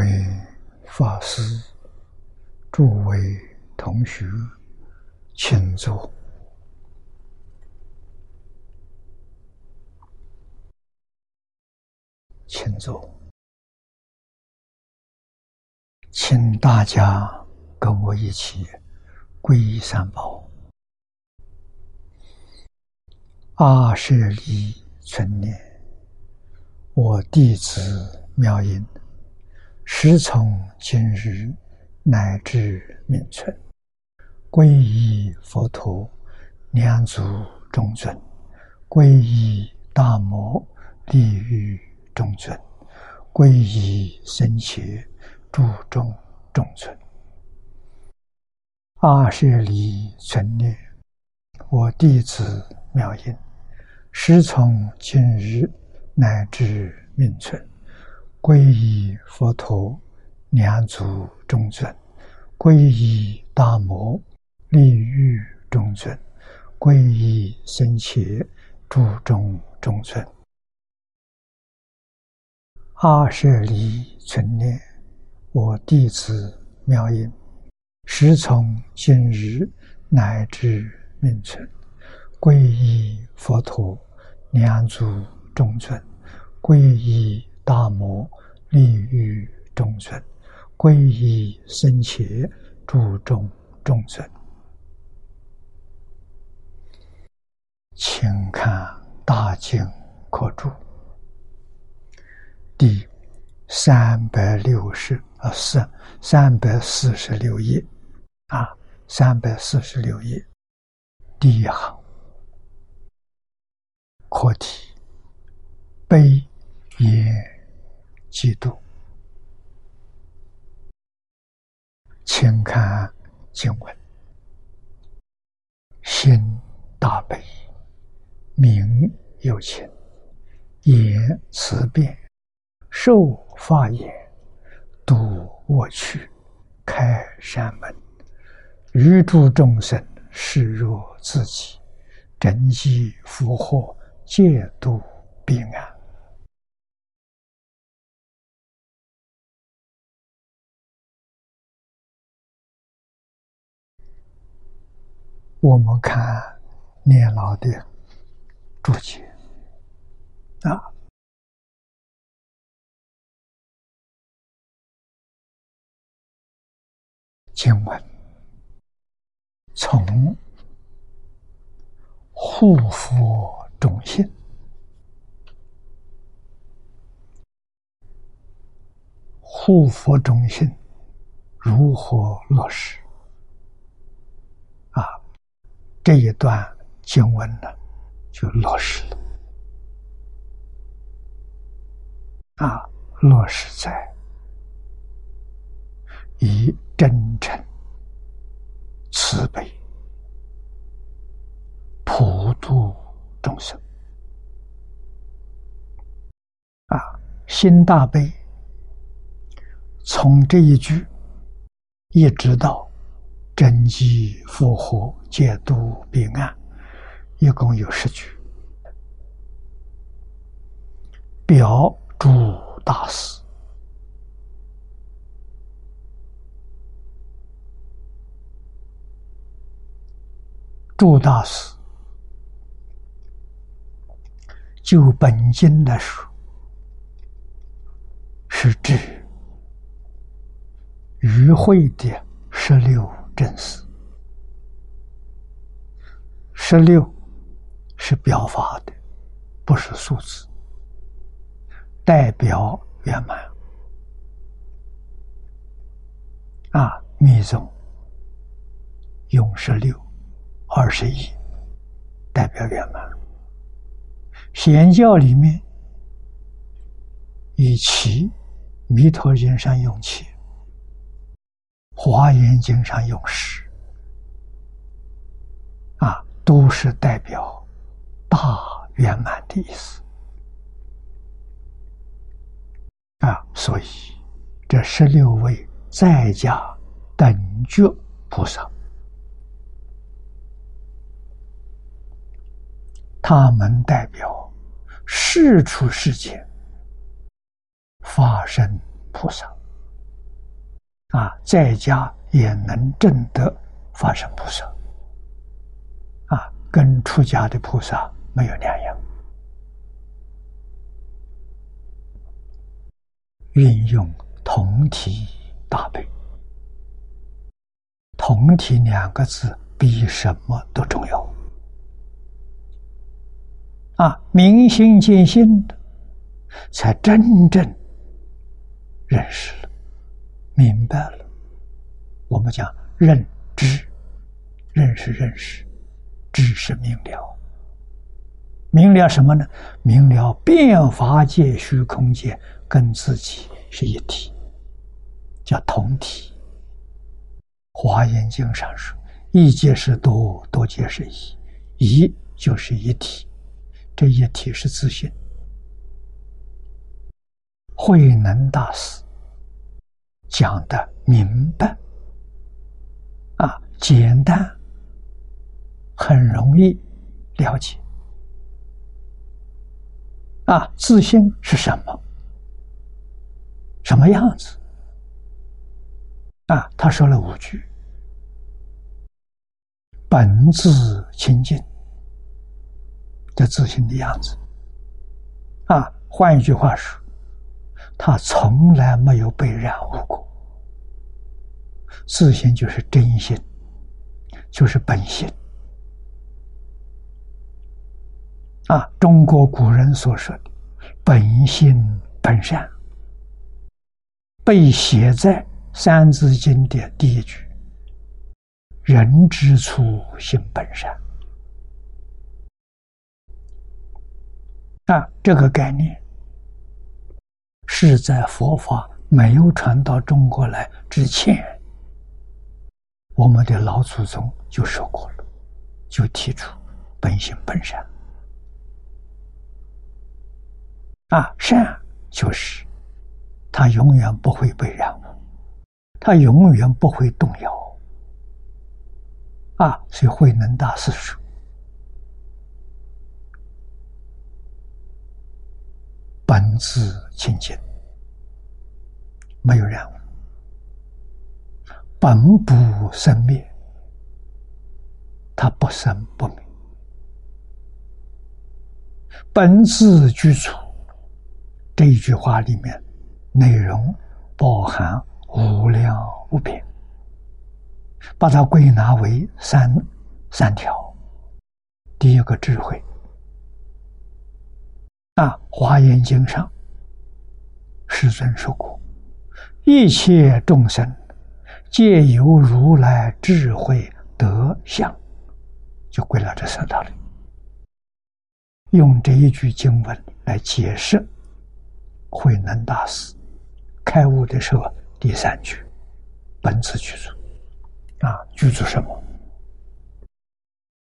诸位法师、诸位同学，请坐，请坐，请大家跟我一起皈依三宝。阿舍利存念，我弟子妙音。时从今日乃至命存，皈依佛陀，两足中尊；皈依大摩，利欲中尊；皈依僧伽，注众中尊。阿舍离存念，我弟子妙音，时从今日乃至命存。皈依佛陀，两足中尊；皈依大摩，利欲中尊；皈依僧伽，注中中尊。阿舍离存念，我弟子妙音，时从今日乃至命存，皈依佛陀，两足中尊；皈依。大摩利欲众生，皈依僧伽，注重众生。请看《大经可注》第三百六十啊四三百四十六页啊，三百四十六页第一行课题悲也。嫉妒，请看经文：心大悲，名有情，言辞辩，受法言，度我趣，开山门，欲诸众生视若自己，真机福祸，戒度彼岸。我们看念老的注解啊，经文。从护佛中心，护佛中心如何落实？这一段经文呢，就落实了啊，落实在以真诚、慈悲、普度众生啊，心大悲，从这一句一直到。真机复活，解读彼岸，一共有十句。表诸大师，诸大师就本经来说，是指与会的十六。正思十六是表法的，不是数字，代表圆满。啊，密宗用十六、二十一代表圆满。显教里面以七，弥陀经上用七。华严经上用十，啊，都是代表大圆满的意思，啊，所以这十六位在家等觉菩萨，他们代表世出世间发生菩萨，啊，在家也能证得法身菩萨，啊，跟出家的菩萨没有两样。运用同体大悲，同体两个字比什么都重要。啊，明心见性的，才真正认识了、明白了。我们讲认知，认识认识，知是明了。明了什么呢？明了变法界、虚空界跟自己是一体，叫同体。华严经上说：“一界是多，多界是一，一就是一体。”这一体是自信。慧能大师讲的明白，啊，简单，很容易了解。啊，自信是什么？什么样子？啊，他说了五句：本自清净。的自信的样子，啊，换一句话说，他从来没有被染污过。自信就是真心，就是本性。啊，中国古人所说的“本性本善”，被写在《三字经》的第一句：“人之初，性本善。”啊，这个概念是在佛法没有传到中国来之前，我们的老祖宗就说过了，就提出本性本善。啊，善就是他永远不会被染污，他永远不会动摇。啊，所以慧能大师说。本自清净，没有染污；本不生灭，它不生不灭；本自具足。这一句话里面内容包含无量无边，把它归纳为三三条。第一个智慧。啊，《华严经》上，世尊说过：“一切众生借由如来智慧德相。”就归了这三道理。用这一句经文来解释慧能大师开悟的时候第三句：“本自具足。”啊，具足什么？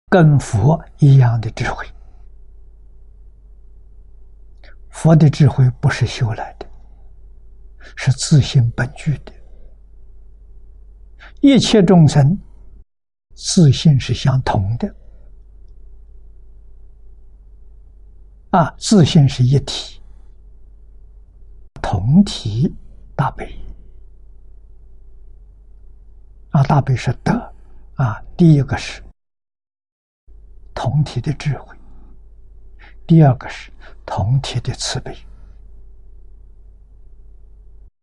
跟佛一样的智慧。佛的智慧不是修来的，是自性本具的。一切众生自性是相同的，啊，自性是一体，同体大悲，啊，大悲是德，啊，第一个是同体的智慧，第二个是。同体的慈悲。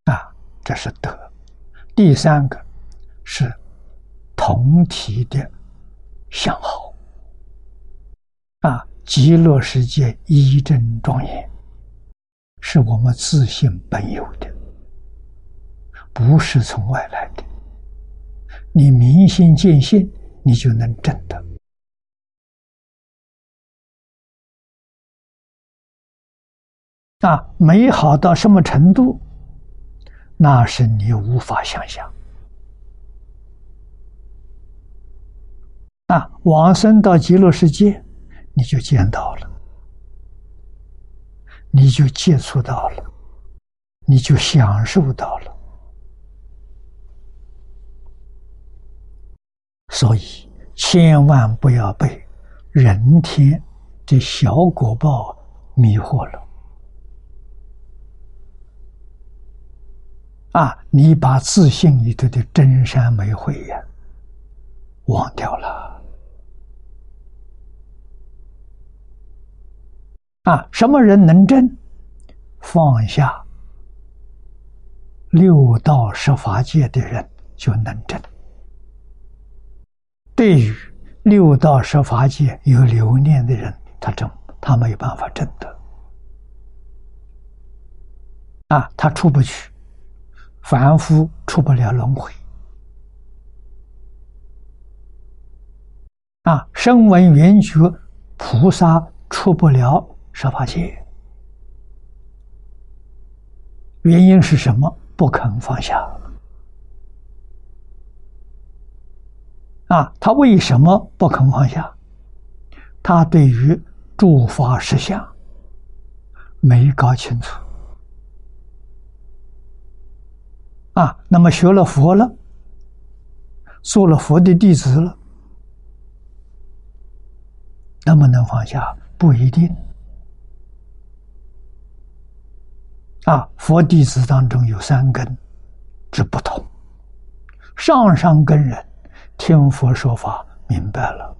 啊，这是德；第三个是同体的相好啊，极乐世界一真庄严，是我们自信本有的，不是从外来的。你明心见性，你就能证得。啊，美好到什么程度？那是你无法想象。啊，往生到极乐世界，你就见到了，你就接触到了，你就享受到了。所以，千万不要被人天这小果报迷惑了。啊，你把自信里头的真善美慧呀忘掉了。啊，什么人能证？放下六道十法界的人就能证。对于六道十法界有留念的人，他证他没有办法证得。啊，他出不去，凡夫出不了轮回。啊，声闻缘觉菩萨出不了十八戒。原因是什么？不肯放下。啊，他为什么不肯放下？他对于诸法实相没搞清楚。啊，那么学了佛了，做了佛的弟子了，能不能放下？不一定。啊，佛弟子当中有三根之不同，上上根人听佛说法明白了，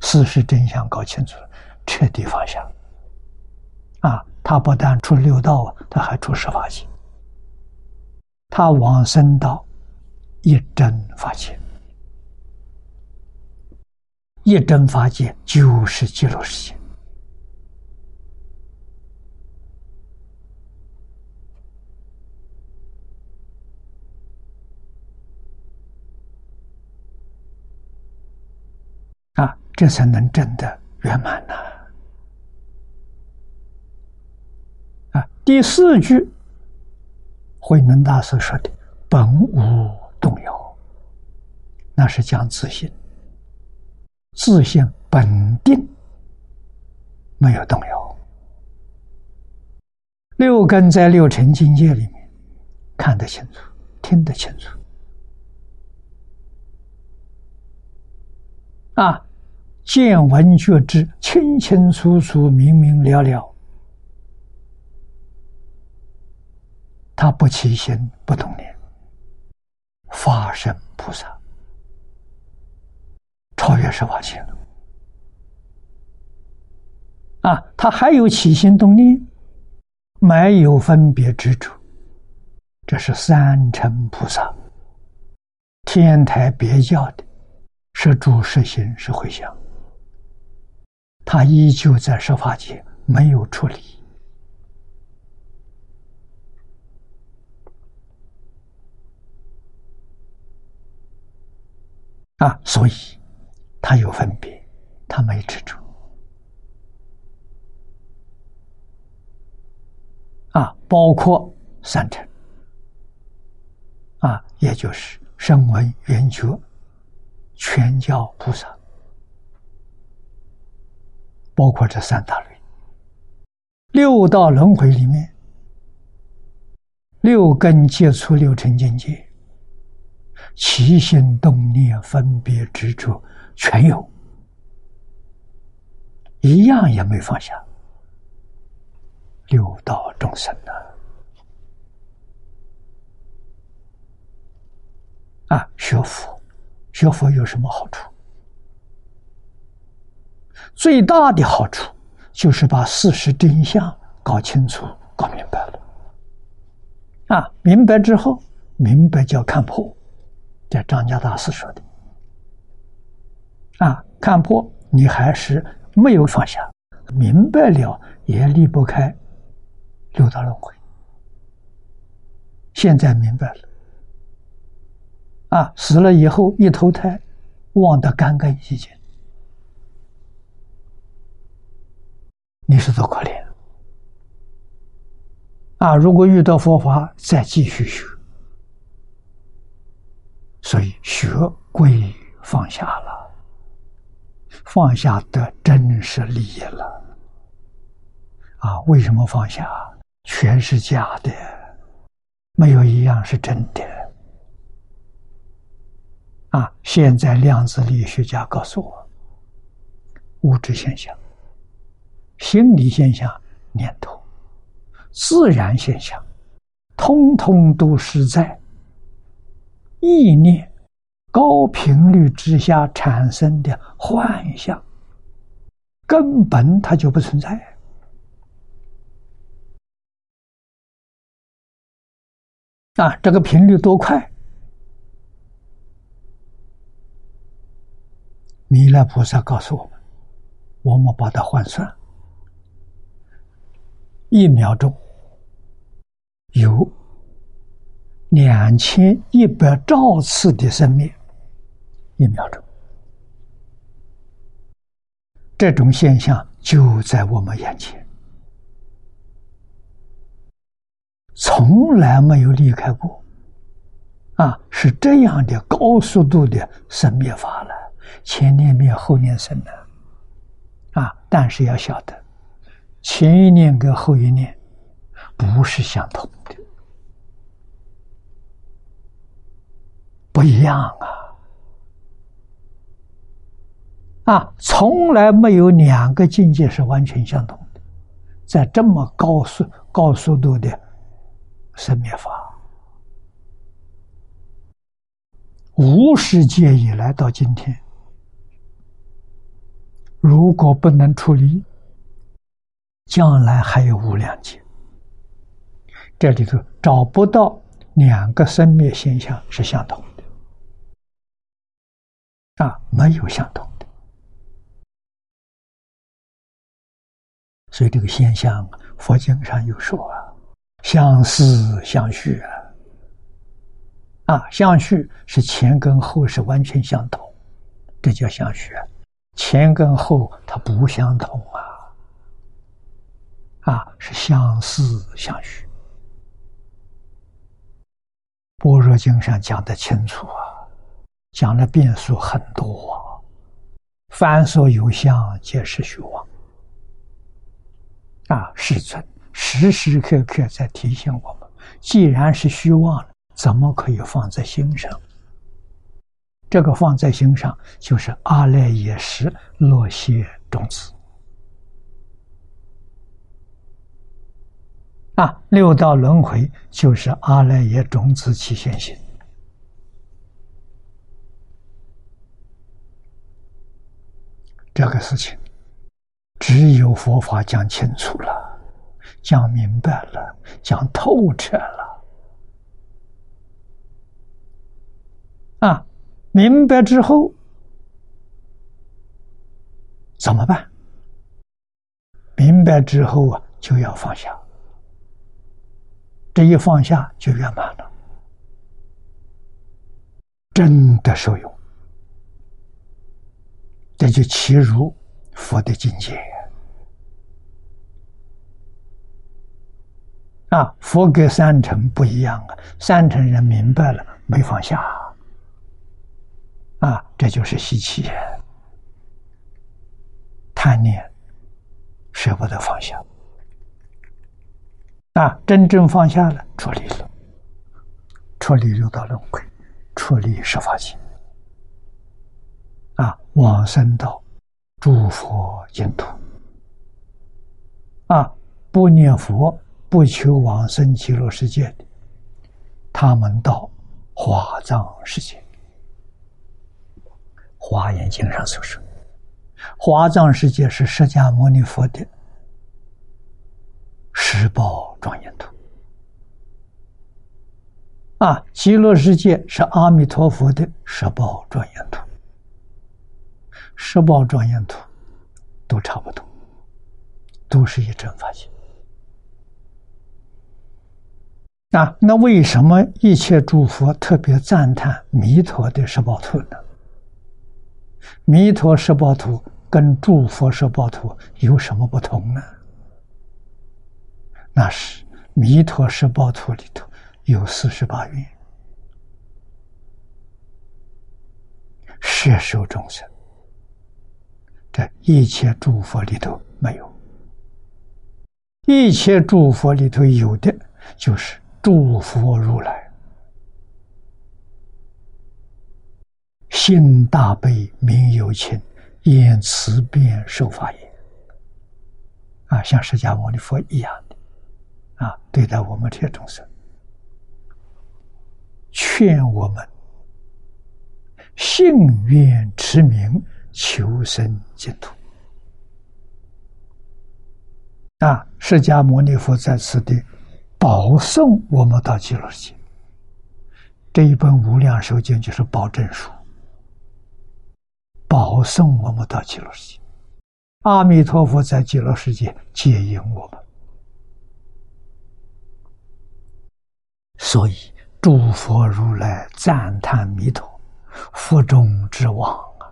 事实真相搞清楚了，彻底放下。啊，他不但出六道啊，他还出十法界。他往生到一真法界，一真法界就是极乐世界。啊，这才能真的圆满呢！啊，第四句，慧能大师说的“本无动摇”，那是讲自信，自信本定，没有动摇。六根在六尘境界里面看得清楚，听得清楚。啊。见闻觉知清清楚楚、明明了了，他不起心不动念，法身菩萨。超越十法界了。啊，他还有起心动念，没有分别执着，这是三乘菩萨，天台别教的，是主是心是回向。他依旧在设法界没有处理。啊，所以他有分别，他没执着。啊，包括三乘。啊，也就是声闻缘觉全教菩萨。包括这三大类，六道轮回里面，六根接触六尘境界，起心动念、分别执着全有，一样也没放下。六道众生呢？啊，学佛，学佛有什么好处？最大的好处就是把事实真相搞清楚、搞明白了。啊，明白之后，明白叫看破，这张家大师说的。啊，看破你还是没有放下，明白了也离不开六道轮回。现在明白了，啊，死了以后一投胎，忘得干干净净。你是多可怜啊！如果遇到佛法，再继续学，所以学归放下了，放下的真实利益了啊！为什么放下？全是假的，没有一样是真的啊！现在量子力学家告诉我，物质现象。心理现象、念头、自然现象、通通都是在意念高频率之下产生的幻象，根本它就不存在。啊，这个频率多快？弥勒菩萨告诉我们，我们把它换算，一秒钟。有两千一百兆次的生灭，一秒钟，这种现象就在我们眼前。从来没有离开过，啊，是这样的高速度的生灭法了，前念灭后念生的，啊，但是要晓得，前一念跟后一念不是相同的，不一样啊，啊，从来没有两个境界是完全相同的，在这么高速高速度的。生灭法，无世界以来到今天，如果不能处理，将来还有无量劫。这里头找不到两个生灭现象是相同的，啊，没有相同的。所以这个现象，佛经上有说啊。相思相续啊，啊，相续是前跟后是完全相同，这叫相续。前跟后它不相同啊，啊，是相思相续。般若经上讲的清楚啊，讲的变数很多啊，凡所有相，皆是虚妄。啊，世尊。时时刻刻在提醒我们：既然是虚妄了，怎么可以放在心上？这个放在心上，就是阿赖耶识落谢种子啊！六道轮回就是阿赖耶种子起现行。这个事情，只有佛法讲清楚了。讲明白了，讲透彻了，啊，明白之后怎么办？明白之后啊，就要放下，这一放下就圆满了，真的受用，这就其如佛的境界。啊，佛跟三乘不一样啊！三乘人明白了，没放下，啊，这就是习气，贪念，舍不得放下。啊，真正放下了，处理了，处理六道轮回，处理十法界，啊，往生到诸佛净土，啊，不念佛。不求往生极乐世界的，他们到华藏世界。华严经上所说，华藏世界是释迦牟尼佛的十宝庄严土，啊，极乐世界是阿弥陀佛的十宝庄严土，十宝庄严土都差不多，都是一真法性。啊，那为什么一切诸佛特别赞叹弥陀的十宝图呢？弥陀十宝图跟诸佛十宝图有什么不同呢？那是弥陀十宝图里头有四十八愿，摄受众生，这一切诸佛里头没有，一切诸佛里头有的就是。诸佛如来，心大悲，名有情，言慈悲受法也。啊，像释迦牟尼佛一样，啊，对待我们这些众生，劝我们信愿持名，求生净土。啊，释迦牟尼佛在此地保送我们到极乐世界。这一本无量寿经就是保证书，保送我们到极乐世界。阿弥陀佛在极乐世界接引我们，所以诸佛如来赞叹弥陀，佛中之王啊，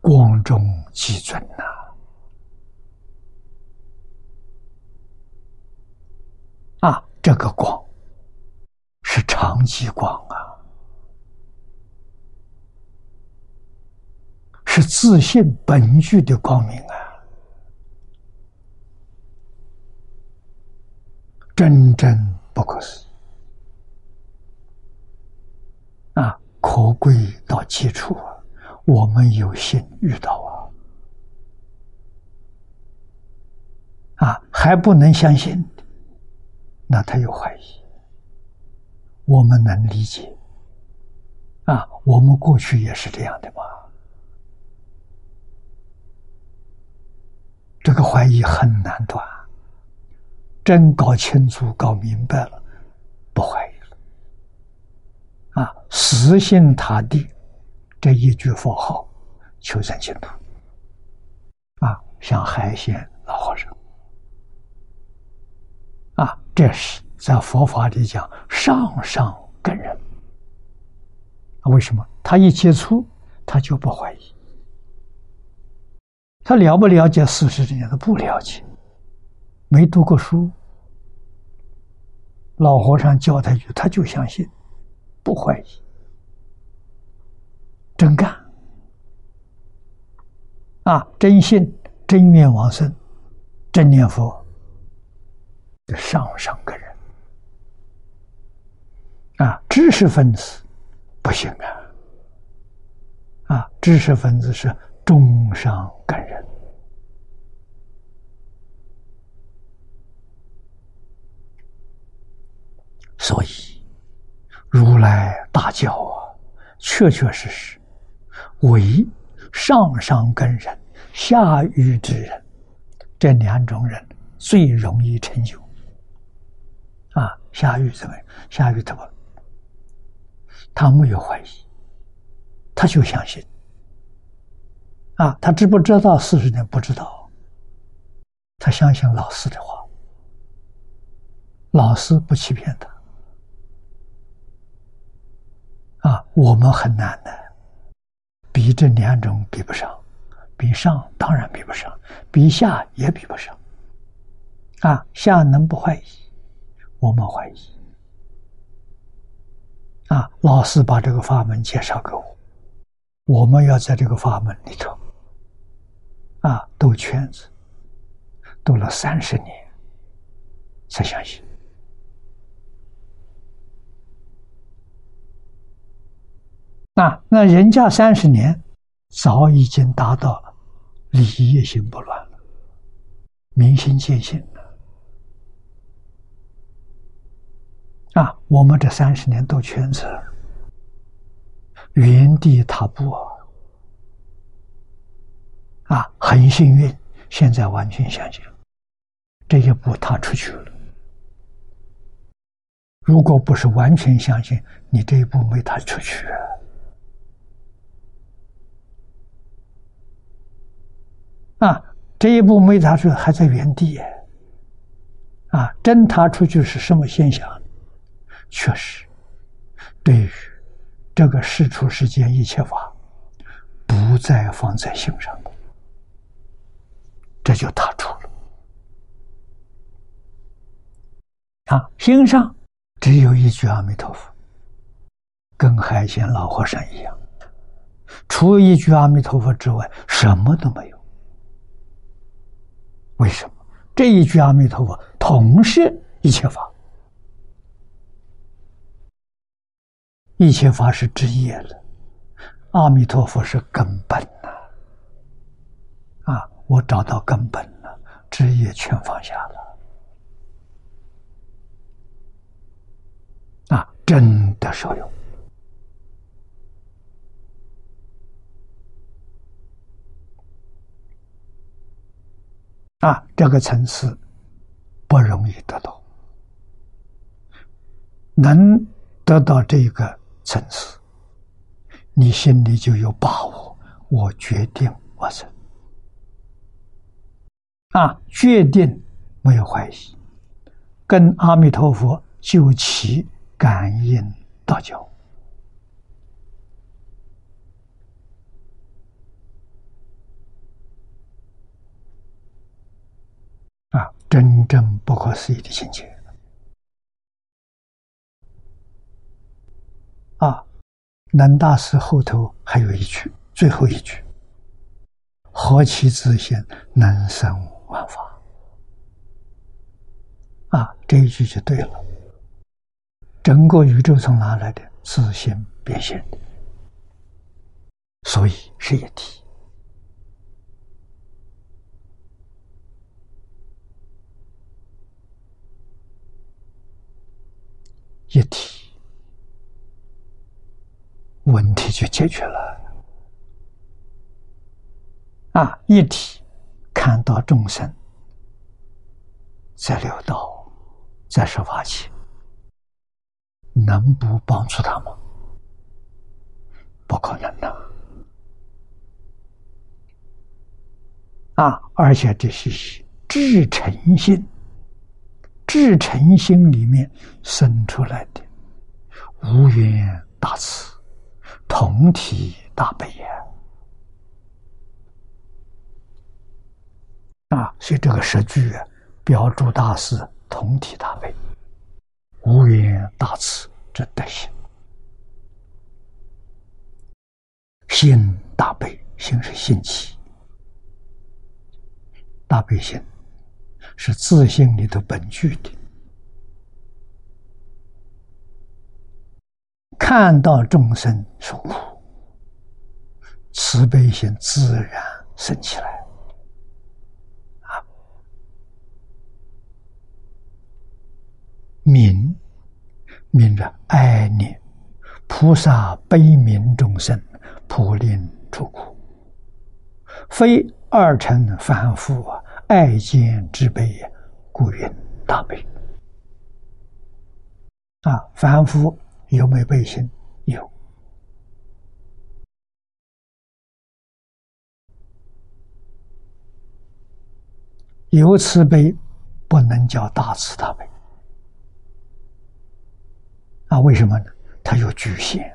光中极尊呐。啊，这个光是长期光啊，是自信本具的光明啊，真正不可思议啊，可贵到极处啊！我们有幸遇到啊，啊，还不能相信。那他有怀疑，我们能理解啊？我们过去也是这样的嘛？这个怀疑很难断，真搞清楚、搞明白了，不怀疑了啊！死心塌地，这一句佛号，求生净土啊！像海鲜老和尚。啊，这是在佛法里讲上上根人。为什么？他一接触，他就不怀疑。他了不了解事实？这样他不了解，没读过书。老和尚教他一句，他就相信，不怀疑，真干。啊，真信，真愿往生，真念佛。上上个人啊，知识分子不行啊！啊，知识分子是中上根人，所以如来大教啊，确确实实为上上根人、下愚之人这两种人最容易成就。啊，下愚怎么样？下愚怎么？他没有怀疑，他就相信。啊，他知不知道四十年？不知道。他相信老师的话，老师不欺骗他。啊，我们很难的，比这两种比不上，比上当然比不上，比下也比不上。啊，下能不怀疑？我们怀疑。啊！老师把这个法门介绍给我，我们要在这个法门里头。啊兜圈子，兜了三十年才相信。啊！那人家三十年早已经达到了礼业心不乱了，民心见性。啊，我们这三十年兜圈子，原地踏步啊！很幸运，现在完全相信了，这一步踏出去了。如果不是完全相信，你这一步没踏出去！啊这一步没踏出，还在原地啊！真踏出去是什么现象？确实，对于这个世出世间一切法，不再放在心上，这就踏出了。啊，心上只有一句阿弥陀佛，跟海鲜老和尚一样，除一句阿弥陀佛之外，什么都没有。为什么？这一句阿弥陀佛，同是一切法。一切法是枝叶了，阿弥陀佛是根本呐！啊，我找到根本了，枝叶全放下了。啊，真的受用啊！这个层次不容易得到，能得到这个层次，你心里就有把握。我决定我生啊，决定没有怀疑，跟阿弥陀佛就起感应道交啊，真正不可思议的境界啊！南大师后头还有一句。最后一句：“何其自信，能生万法。”啊，这一句就对了。整个宇宙从哪来的？自信变现的，所以是一体。一体，问题就解决了。啊！一体看到众生在六道，在十法界，能不帮助他吗？不可能的。啊！而且这是至诚心，至诚心里面生出来的。无缘大慈，同体大悲呀。啊，所以这个十句啊，标注大师同体大悲、无缘大慈这德行，心大悲，心是心起，大悲心是自信里头本具的，看到众生受苦，慈悲心自然升起来。啊悯，悯着爱念菩萨悲悯众生，普令出苦，非二乘凡夫啊爱见之悲也，故云大悲。啊，凡夫有没有悲心？有，有慈悲，不能叫大慈大悲。啊，为什么呢？他有局限，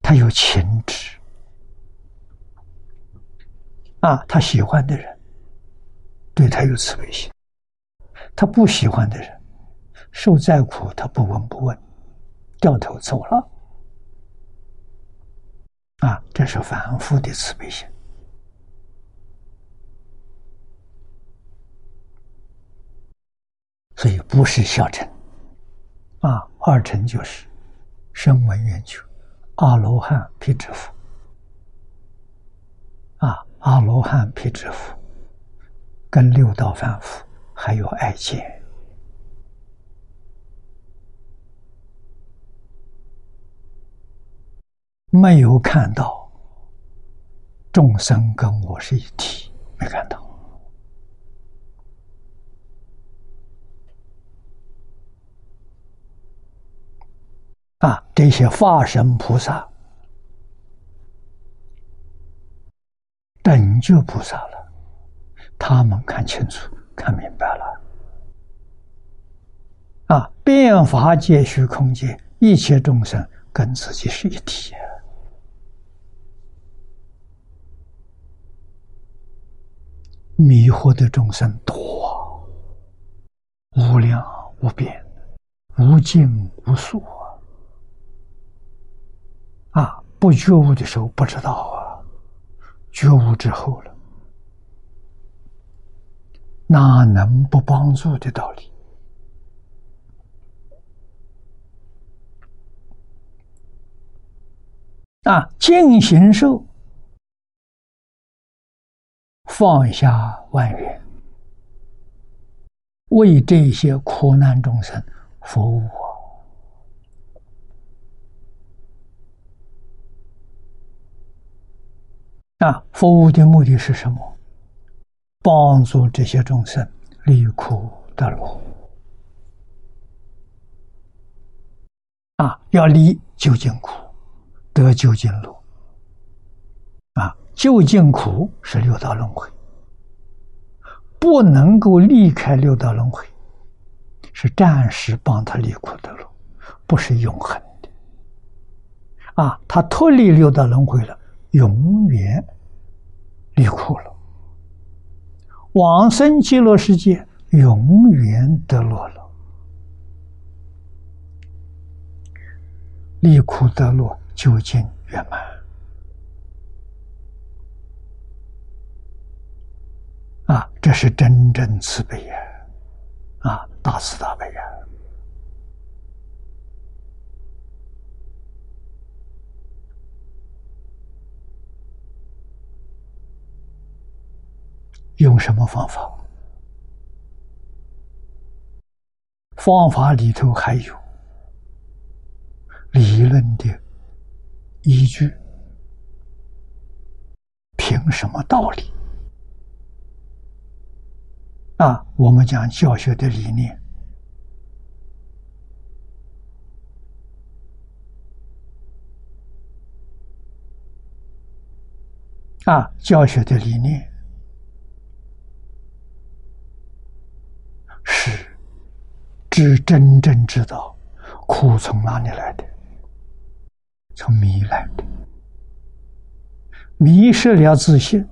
他有情执，啊，他喜欢的人对他有慈悲心，他不喜欢的人受再苦，他不闻不问，掉头走了。啊，这是反复的慈悲心。所以不是小乘，啊，二乘就是声闻缘觉、阿罗汉、辟支佛，阿罗汉、辟支佛跟六道凡夫还有爱见，没有看到众生跟我是一体，没看到。啊，这些化身菩萨、等觉菩萨了，他们看清楚、看明白了。啊，变法界、虚空界，一切众生跟自己是一体。迷惑的众生多，无量无边，无尽无数。啊，啊不觉悟的时候不知道，觉悟之后了，哪能不帮助的道理？啊，净行受，放下万缘，为这些苦难众生服务啊！服务的目的是什么？帮助这些众生离苦得乐啊！要离究竟苦，得究竟乐啊！究竟苦是六道轮回，不能够离开六道轮回，是暂时帮他离苦得乐，不是永恒的啊！他脱离六道轮回了，永远离苦了。往生极乐世界，永远得乐了，离苦得乐，究竟圆满啊！这是真正慈悲呀！啊，大慈大悲呀！用什么方法？方法里头还有理论的依据，凭什么道理？啊，我们讲教学的理念啊，教学的理念。是真正知道苦从哪里来的，从迷来的，迷失了自信，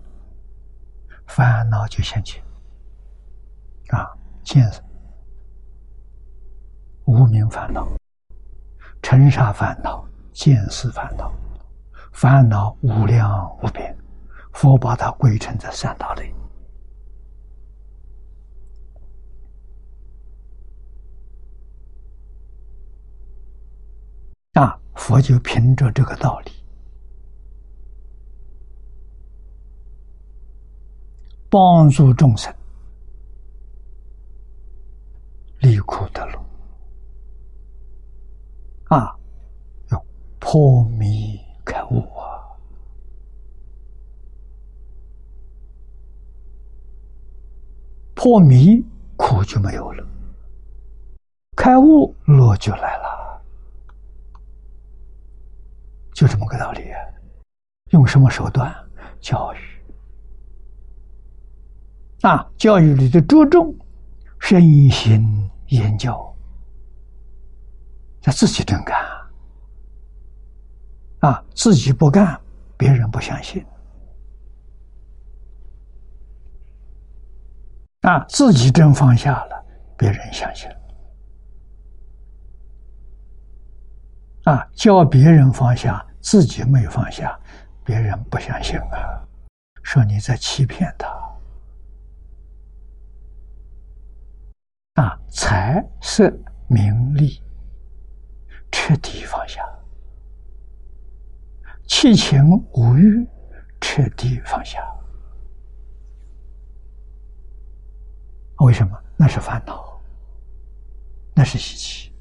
烦恼就现前。啊，见无名烦恼、尘沙烦恼、见思烦恼，烦恼无量无边，佛把它归成这三大类。啊，佛就凭着这个道理，帮助众生离苦得乐。啊，要破迷开悟啊！破迷苦就没有了，开悟乐就来了。就这么个道理，用什么手段教育？啊，教育里的着重身心研究，要自己真干啊！自己不干，别人不相信啊！自己真放下了，别人相信。啊，教别人放下，自己没放下，别人不相信啊，说你在欺骗他。啊，财色名利彻底放下，七情五欲彻底放下。为什么？那是烦恼，那是习气。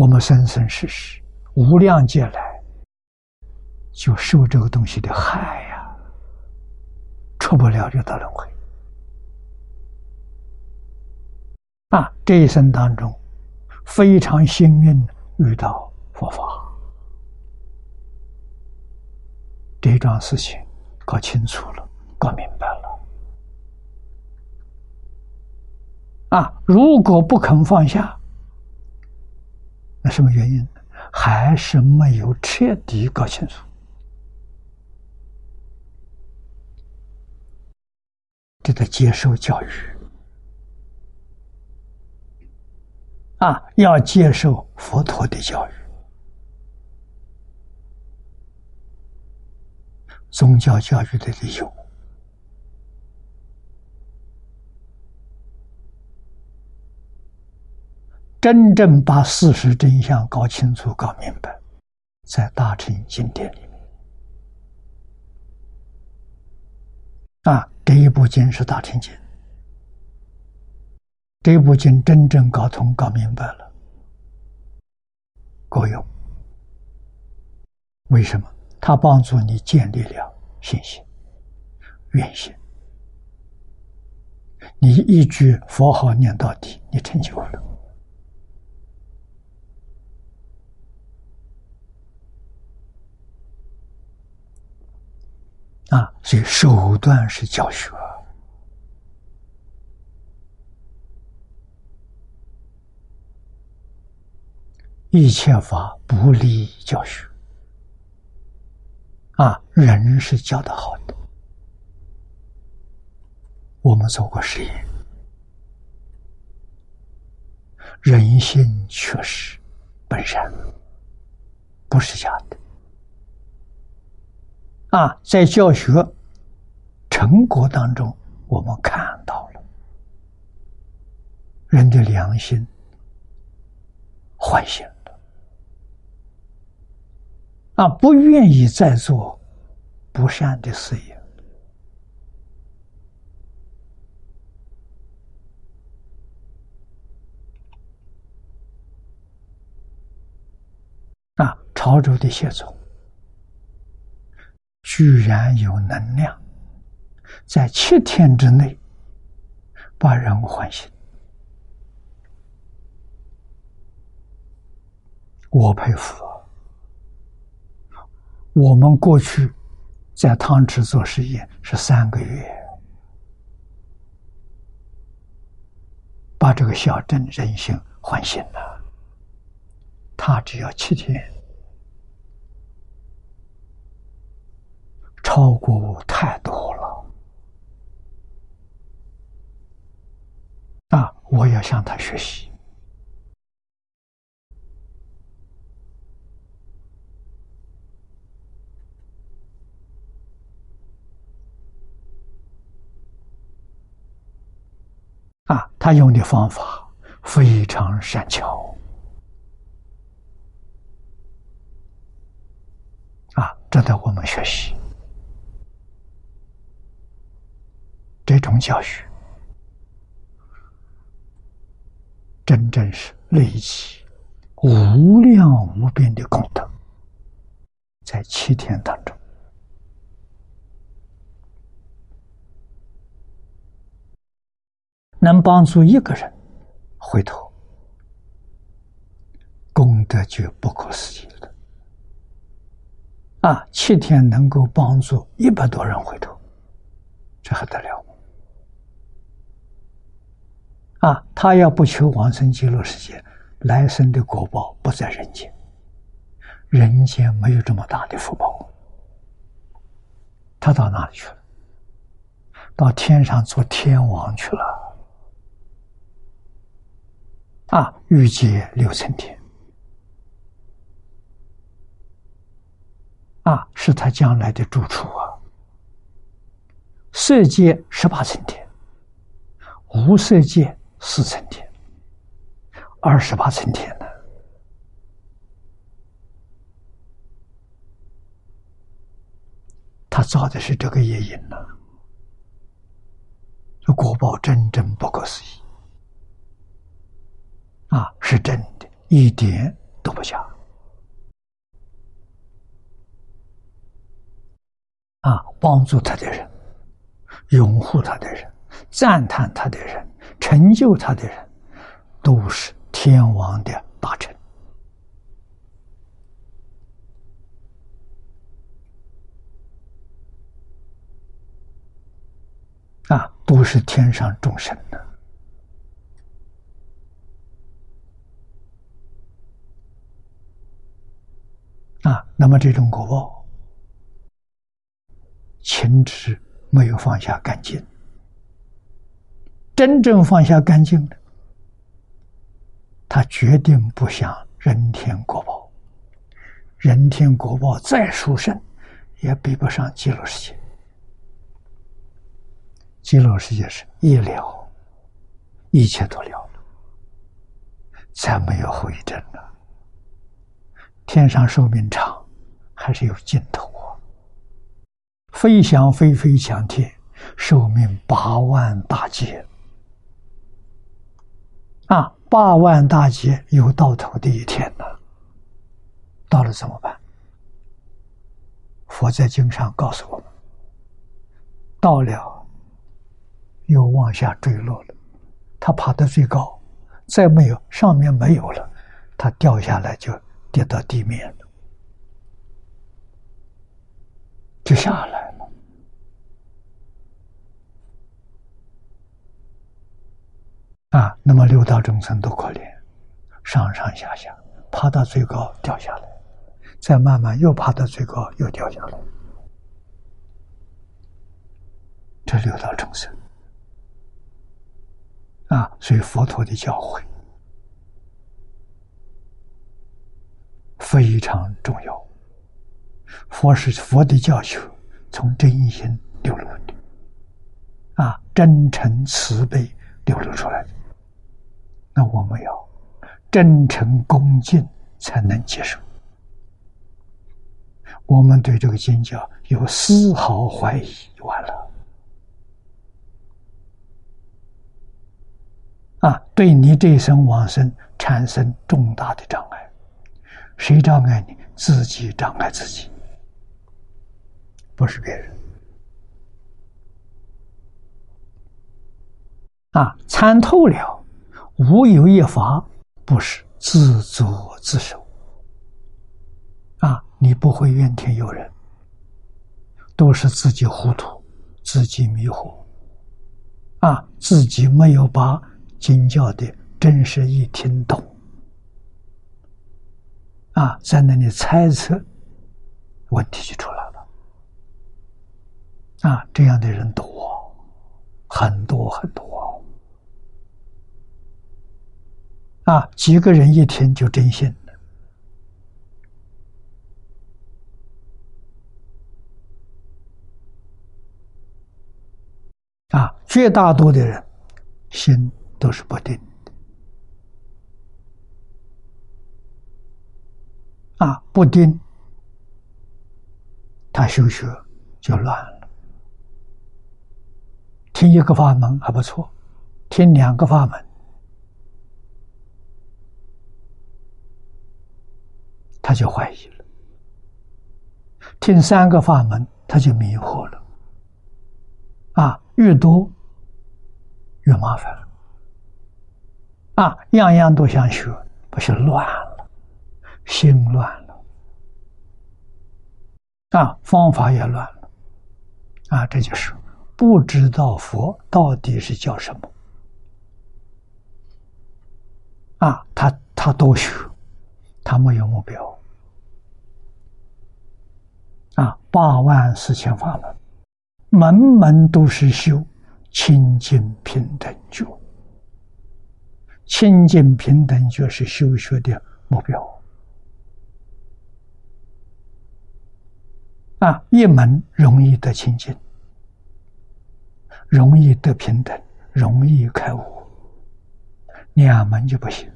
我们生生世世无量劫来，就受这个东西的害呀，出不了六道轮回。啊，这一生当中非常幸运遇到佛法，这桩事情搞清楚了，搞明白了。啊，如果不肯放下。那什么原因？还是没有彻底搞清楚。这个接受教育啊，要接受佛陀的教育，宗教教育的理由。真正把事实真相搞清楚、搞明白，在大乘经典里面啊，这一部经是大乘经，这部经真正搞通、搞明白了，够用。为什么？它帮助你建立了信心、愿心。你一句佛号念到底，你成就了。啊，所以手段是教学，一切法不离教学。啊，人是教的好的，我们做过实验，人心确实本善，不是假的。啊，在教学成果当中，我们看到了人的良心唤醒了，啊，不愿意再做不善的事业，啊，潮州的谢总。居然有能量，在七天之内把人唤醒，我佩服啊！我们过去在汤池做实验是三个月，把这个小镇人心唤醒了，他只要七天。超过我太多了啊！我要向他学习啊！他用的方法非常善巧啊，值得我们学习。这种教学，真正是累积无量无边的功德，在七天当中，能帮助一个人回头，功德就不可思议了。啊，七天能够帮助一百多人回头，这还得了？啊，他要不求往生极乐世界，来生的果报不在人间，人间没有这么大的福报，他到哪里去了？到天上做天王去了。啊，欲界六层天，啊，是他将来的住处啊。色界十八层天，无色界。四层天，二十八层天呢？他造的是这个业因呢，这国宝真真不可思议啊！是真的，一点都不假啊！帮助他的人，拥护他的人，赞叹他的人。成就他的人，都是天王的大臣啊，都是天上众生的啊。那么这种果报，情执没有放下干净。真正放下干净的，他决定不想人天国报。人天国报再殊胜，也比不上极乐世界。极乐世界是一了，一切都了了，再没有后遗症了。天上寿命长，还是有尽头啊！飞翔飞飞向天，寿命八万大劫。啊，八万大劫有到头的一天呢，到了怎么办？佛在经上告诉我们，到了又往下坠落了，他爬得最高，再没有上面没有了，他掉下来就跌到地面了，就下来。啊，那么六道众生都可怜，上上下下，爬到最高掉下来，再慢慢又爬到最高又掉下来，这六道众生啊，所以佛陀的教诲非常重要。佛是佛的教学，从真心流露的，啊，真诚慈悲流露出来的。那我们要真诚恭敬才能接受。我们对这个经教有丝毫怀疑，完了啊！对你这一生往生产生重大的障碍，谁障碍你？自己障碍自己，不是别人啊！参透了。无有一法不是自作自受啊！你不会怨天尤人，都是自己糊涂，自己迷惑啊！自己没有把经教的真实意听懂啊，在那里猜测，问题就出来了啊！这样的人多，很多很多。啊，几个人一听就真信了。啊，绝大多的人心都是不定的。啊，不定，他修学就乱了。听一个法门还不错，听两个法门。他就怀疑了，听三个法门，他就迷惑了，啊，越多越麻烦，啊，样样都想学，不是乱了，心乱了，啊，方法也乱了，啊，这就是不知道佛到底是叫什么，啊，他他多学。他没有目标啊！八万四千法门，门门都是修清净平等觉。清净平等觉是修学的目标啊！一门容易得清净，容易得平等，容易开悟；两门就不行。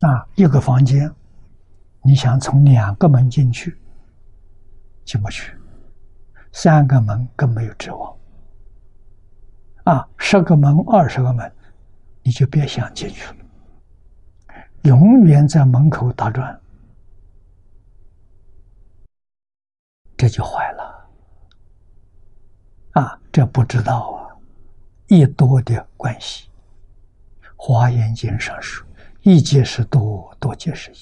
啊，一个房间，你想从两个门进去，进不去；三个门更没有指望。啊，十个门、二十个门，你就别想进去了，永远在门口打转，这就坏了。啊，这不知道啊，一多的关系，《华严经》上说。一界是多，多界是一。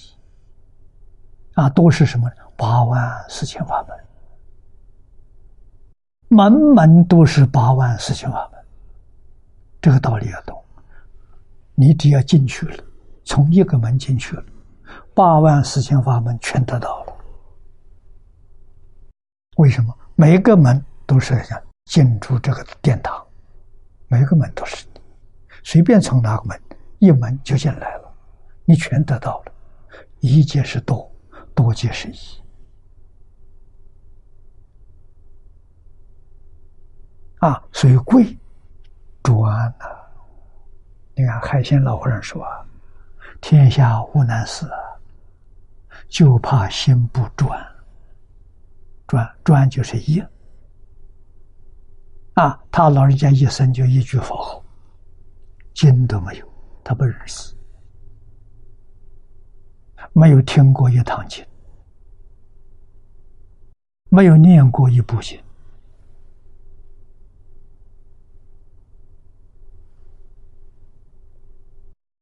啊，多是什么呢？八万四千法门，门门都是八万四千法门。这个道理要懂。你只要进去了，从一个门进去了，八万四千法门全得到了。为什么？每个门都是想进出这个殿堂，每个门都是你随便从哪个门一门就进来了。你全得到了，一界是多，多界是一。啊，所以贵专呐。你看海鲜老和尚说：“天下无难事，就怕心不专。专专就是一。啊，他老人家一生就一句佛号，经都没有，他不认识，没有听过一堂经，没有念过一部经，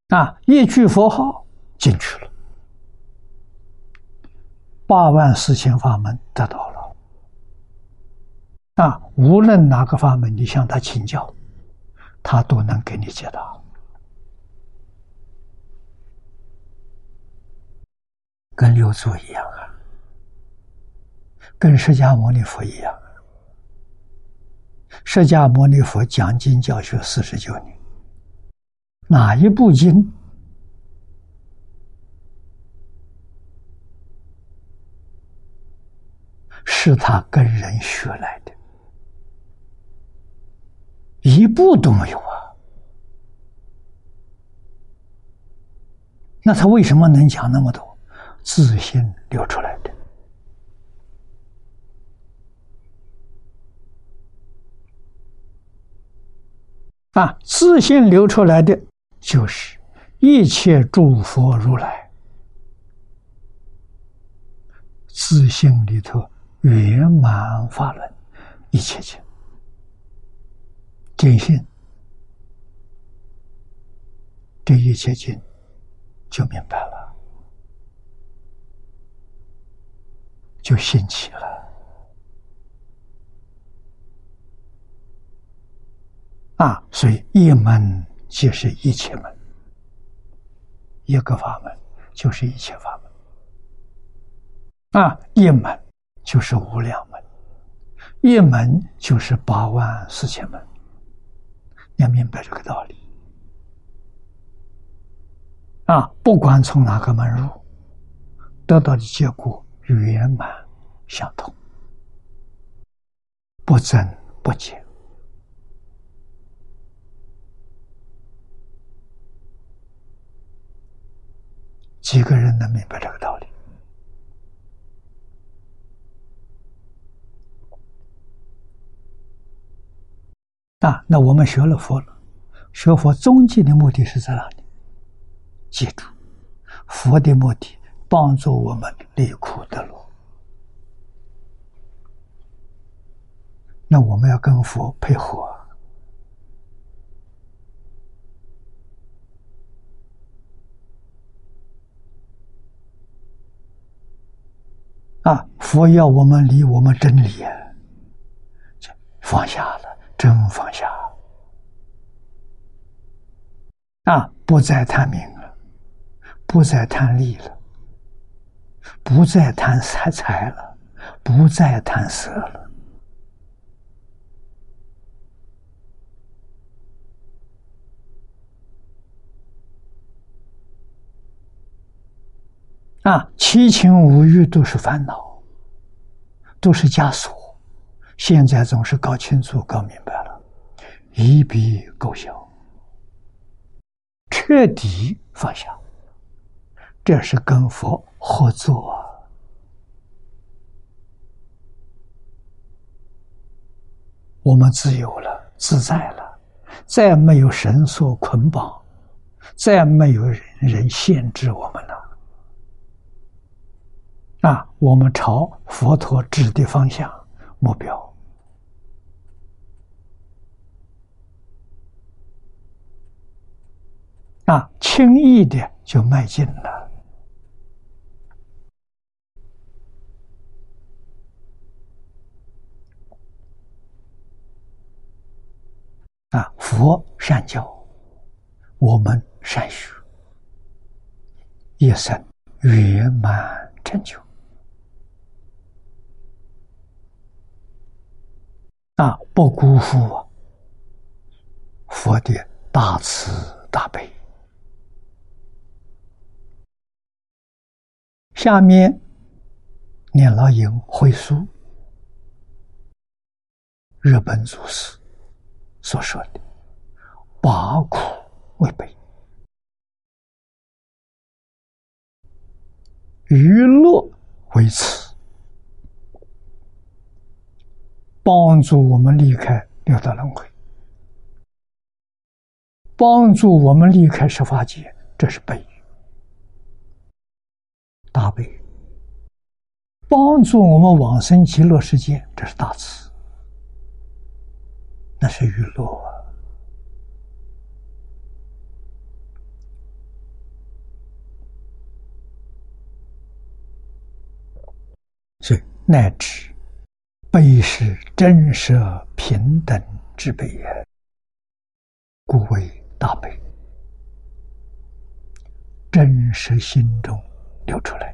啊，一句佛号进去了，八万四千法门得到了，啊，无论哪个法门，你向他请教。他都能给你解答，跟六祖一样啊，跟释迦牟尼佛一样。释迦牟尼佛讲经教学四十九年，哪一部经是他跟人学来的？一步都没有啊！那他为什么能讲那么多？自信流出来的啊！自信流出来的就是一切诸佛如来自信里头圆满法轮一切经。坚信这一切经就明白了，就兴起了啊！所以一门即是一切门，一个法门就是一切法门啊！一门就是无量门，一门就是八万四千门。要明白这个道理啊！不管从哪个门入，得到的结果圆满相同，不增不减。几个人能明白这个道理？啊，那我们学了佛了，学佛终极的目的是在哪里？记住，佛的目的帮助我们离苦得乐。那我们要跟佛配合啊！佛要我们离我们真理啊，放下了。真放下啊！不再贪名了，不再贪利了，不再贪财财了，不再贪色了啊！七情五欲都是烦恼，都是枷锁。现在总是搞清楚、搞明白了，一笔勾销，彻底放下，这是跟佛合作，我们自由了、自在了，再没有绳索捆绑，再没有人人限制我们了。啊，我们朝佛陀指的方向目标。啊，轻易的就迈进了。啊，佛善教，我们善学，一生圆满成就。啊，不辜负啊佛的大慈大悲。下面念老营回书日本祖师所说的“八苦为悲，娱乐为慈”，帮助我们离开六道轮回，帮助我们离开十法界，这是悲。大悲；帮助我们往生极乐世界，这是大慈，那是娱乐啊。所以，乃至悲是真实平等之悲也，故为大悲。真实心中流出来。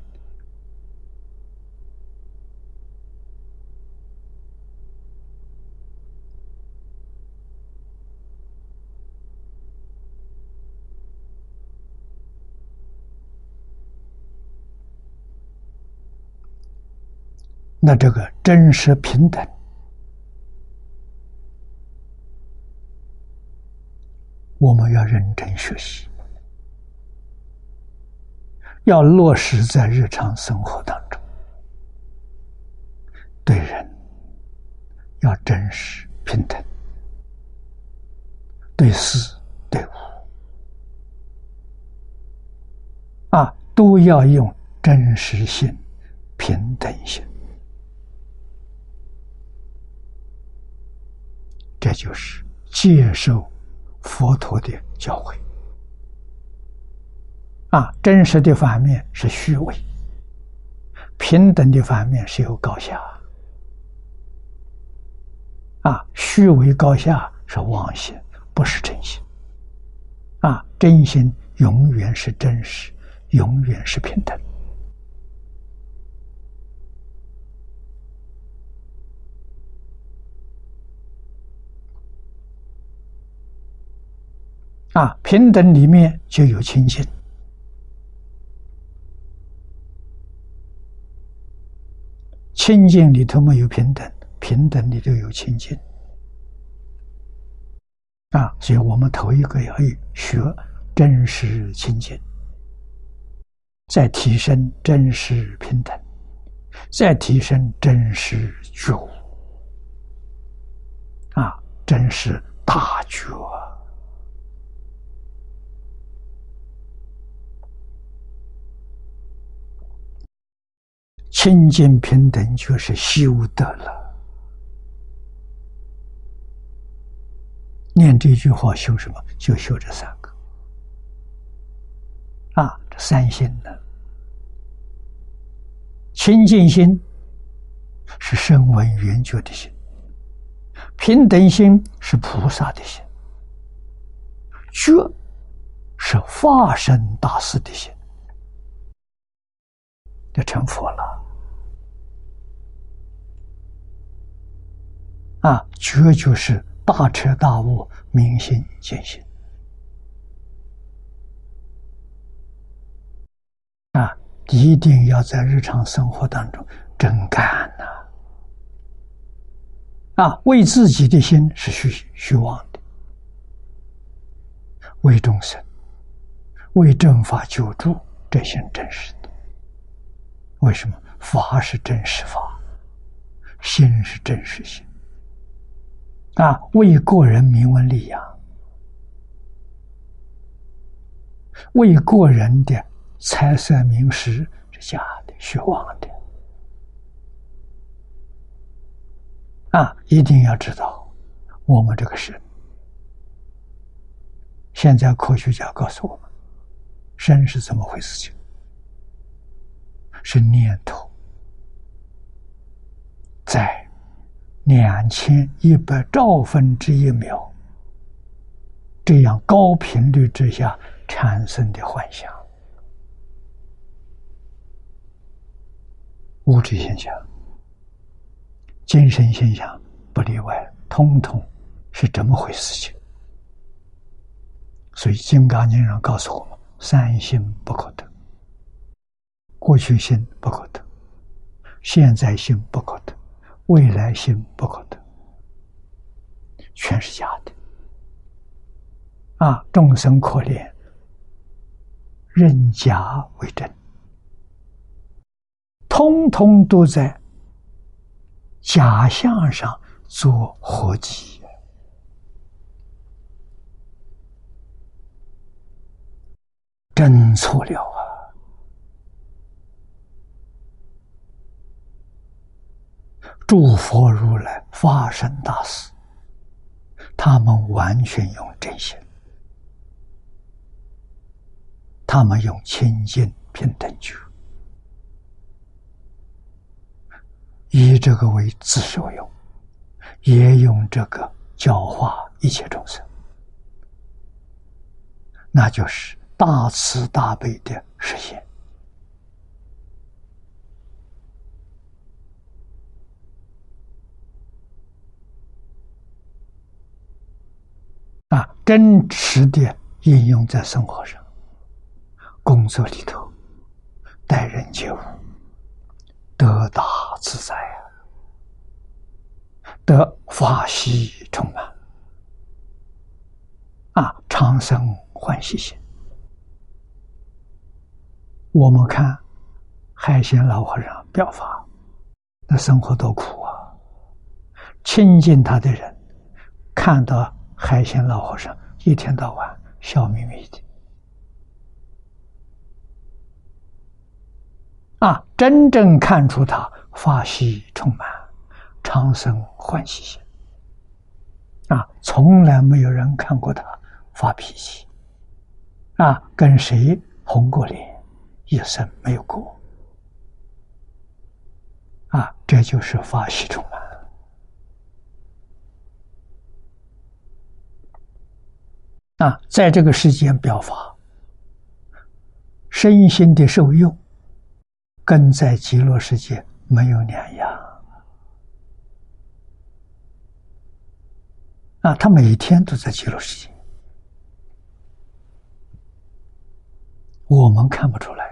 那这个真实平等，我们要认真学习，要落实在日常生活当中。对人要真实平等，对事对物啊，都要用真实性、平等性。这就是接受佛陀的教诲啊！真实的反面是虚伪，平等的反面是有高下啊！虚伪高下是妄心，不是真心啊！真心永远是真实，永远是平等。啊，平等里面就有清净，清净里头没有平等，平等里头有清净。啊，所以我们头一个要学真实清净，再提升真实平等，再提升真实觉悟，啊，真实大觉。清净平等就是修得了。念这句话修什么？就修这三个。啊，这三心呢？清净心是声闻缘觉的心，平等心是菩萨的心，觉是化身大士的心，就成佛了。啊，绝就是大彻大悟、明心见性。啊，一定要在日常生活当中真干呐！啊，为自己的心是虚虚妄的，为众生、为正法救助，这些真实的。为什么？法是真实法，心是真实心。啊，为个人名闻利养，为个人的财色名食是假的、虚妄的。啊，一定要知道，我们这个身，现在科学家告诉我们，身是怎么回事？情是念头在。两千一百兆分之一秒，这样高频率之下产生的幻象，物质现象、精神现象不例外，通通是这么回事情。所以《金刚经》上告诉我们：三心不可得，过去心不可得，现在心不可得。未来心不可得，全是假的。啊，众生可怜，认假为真，通通都在假象上做活计。真错了啊！诸佛如来发生大事，他们完全用真心，他们用清净平等觉，以这个为自受用，也用这个教化一切众生，那就是大慈大悲的实现。啊，真实的应用在生活上、工作里头，待人接物，得大自在啊，得法喜充满，啊，长生欢喜心。我们看海鲜老和尚表法，那生活多苦啊！亲近他的人看到。海鲜老和尚一天到晚笑眯眯的，啊，真正看出他发喜充满，长生欢喜心，啊，从来没有人看过他发脾气，啊，跟谁红过脸，一生没有过，啊，这就是发喜充满。啊，在这个世间表法，身心的受用，跟在极乐世界没有两样。啊，他每天都在极乐世界，我们看不出来，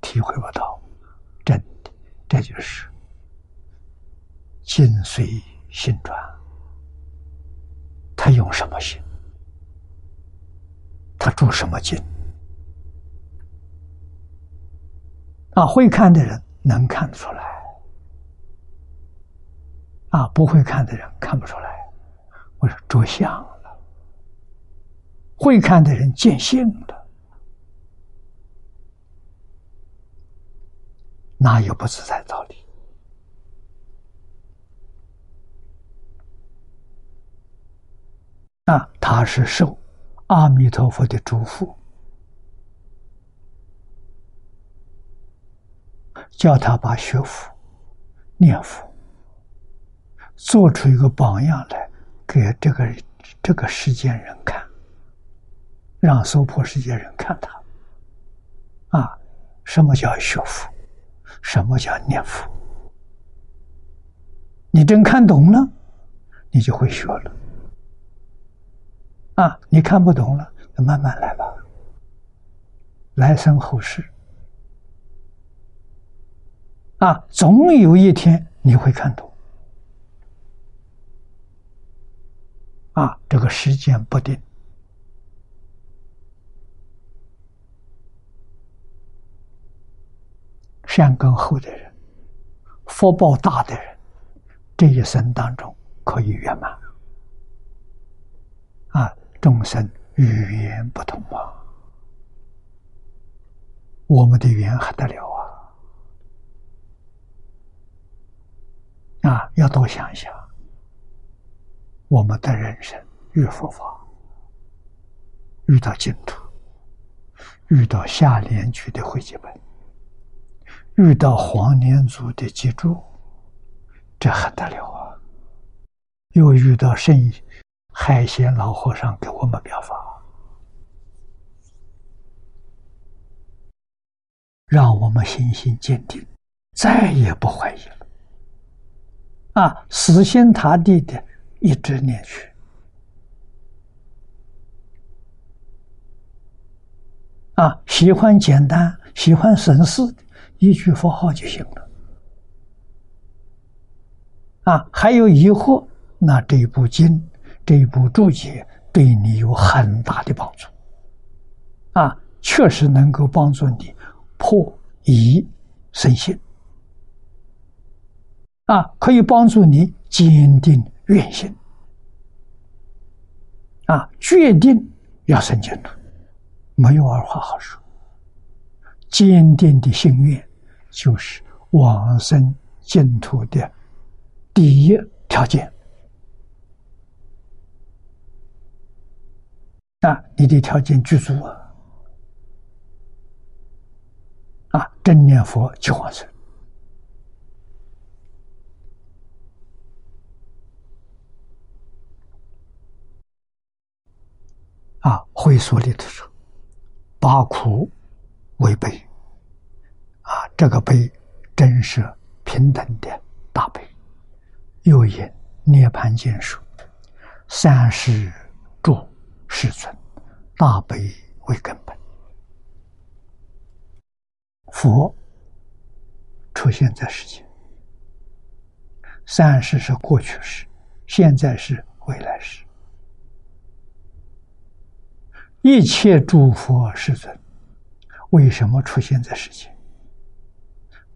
体会不到，真的，这就是心随心转，他用什么心？他住什么经？啊，会看的人能看出来，啊，不会看的人看不出来。我说着相了，会看的人见性了，哪有不自在道理？啊，他是受。阿弥陀佛的嘱咐，叫他把学佛、念佛做出一个榜样来，给这个这个世间人看，让娑婆世界人看他。啊，什么叫学佛？什么叫念佛？你真看懂了，你就会学了。啊，你看不懂了，就慢慢来吧。来生后世，啊，总有一天你会看懂。啊，这个时间不定，善根厚的人，福报大的人，这一生当中可以圆满。众生语言不同啊，我们的缘还得了啊！啊，要多想一想，我们的人生遇佛法，遇到净土，遇到下联句的汇集本，遇到黄念祖的记住，这还得了啊！又遇到圣。海鲜老和尚给我们表法，让我们信心坚定，再也不怀疑了。啊，死心塌地的一直念去，啊，喜欢简单，喜欢省事，一句佛号就行了。啊，还有疑惑，那这部经。这部注解对你有很大的帮助，啊，确实能够帮助你破疑生信，啊，可以帮助你坚定愿心，啊，决定要生净土，没有二话好说，坚定的心愿，就是往生净土的第一条件。啊，你的条件具足啊！啊，真念佛就往生。啊，会所里头说：“八苦为悲。”啊，这个悲真是平等的大悲。又言涅盘见说：“三世诸世尊，大悲为根本。”佛出现在世间，三世是过去式，现在是未来式。一切诸佛世尊，为什么出现在世间？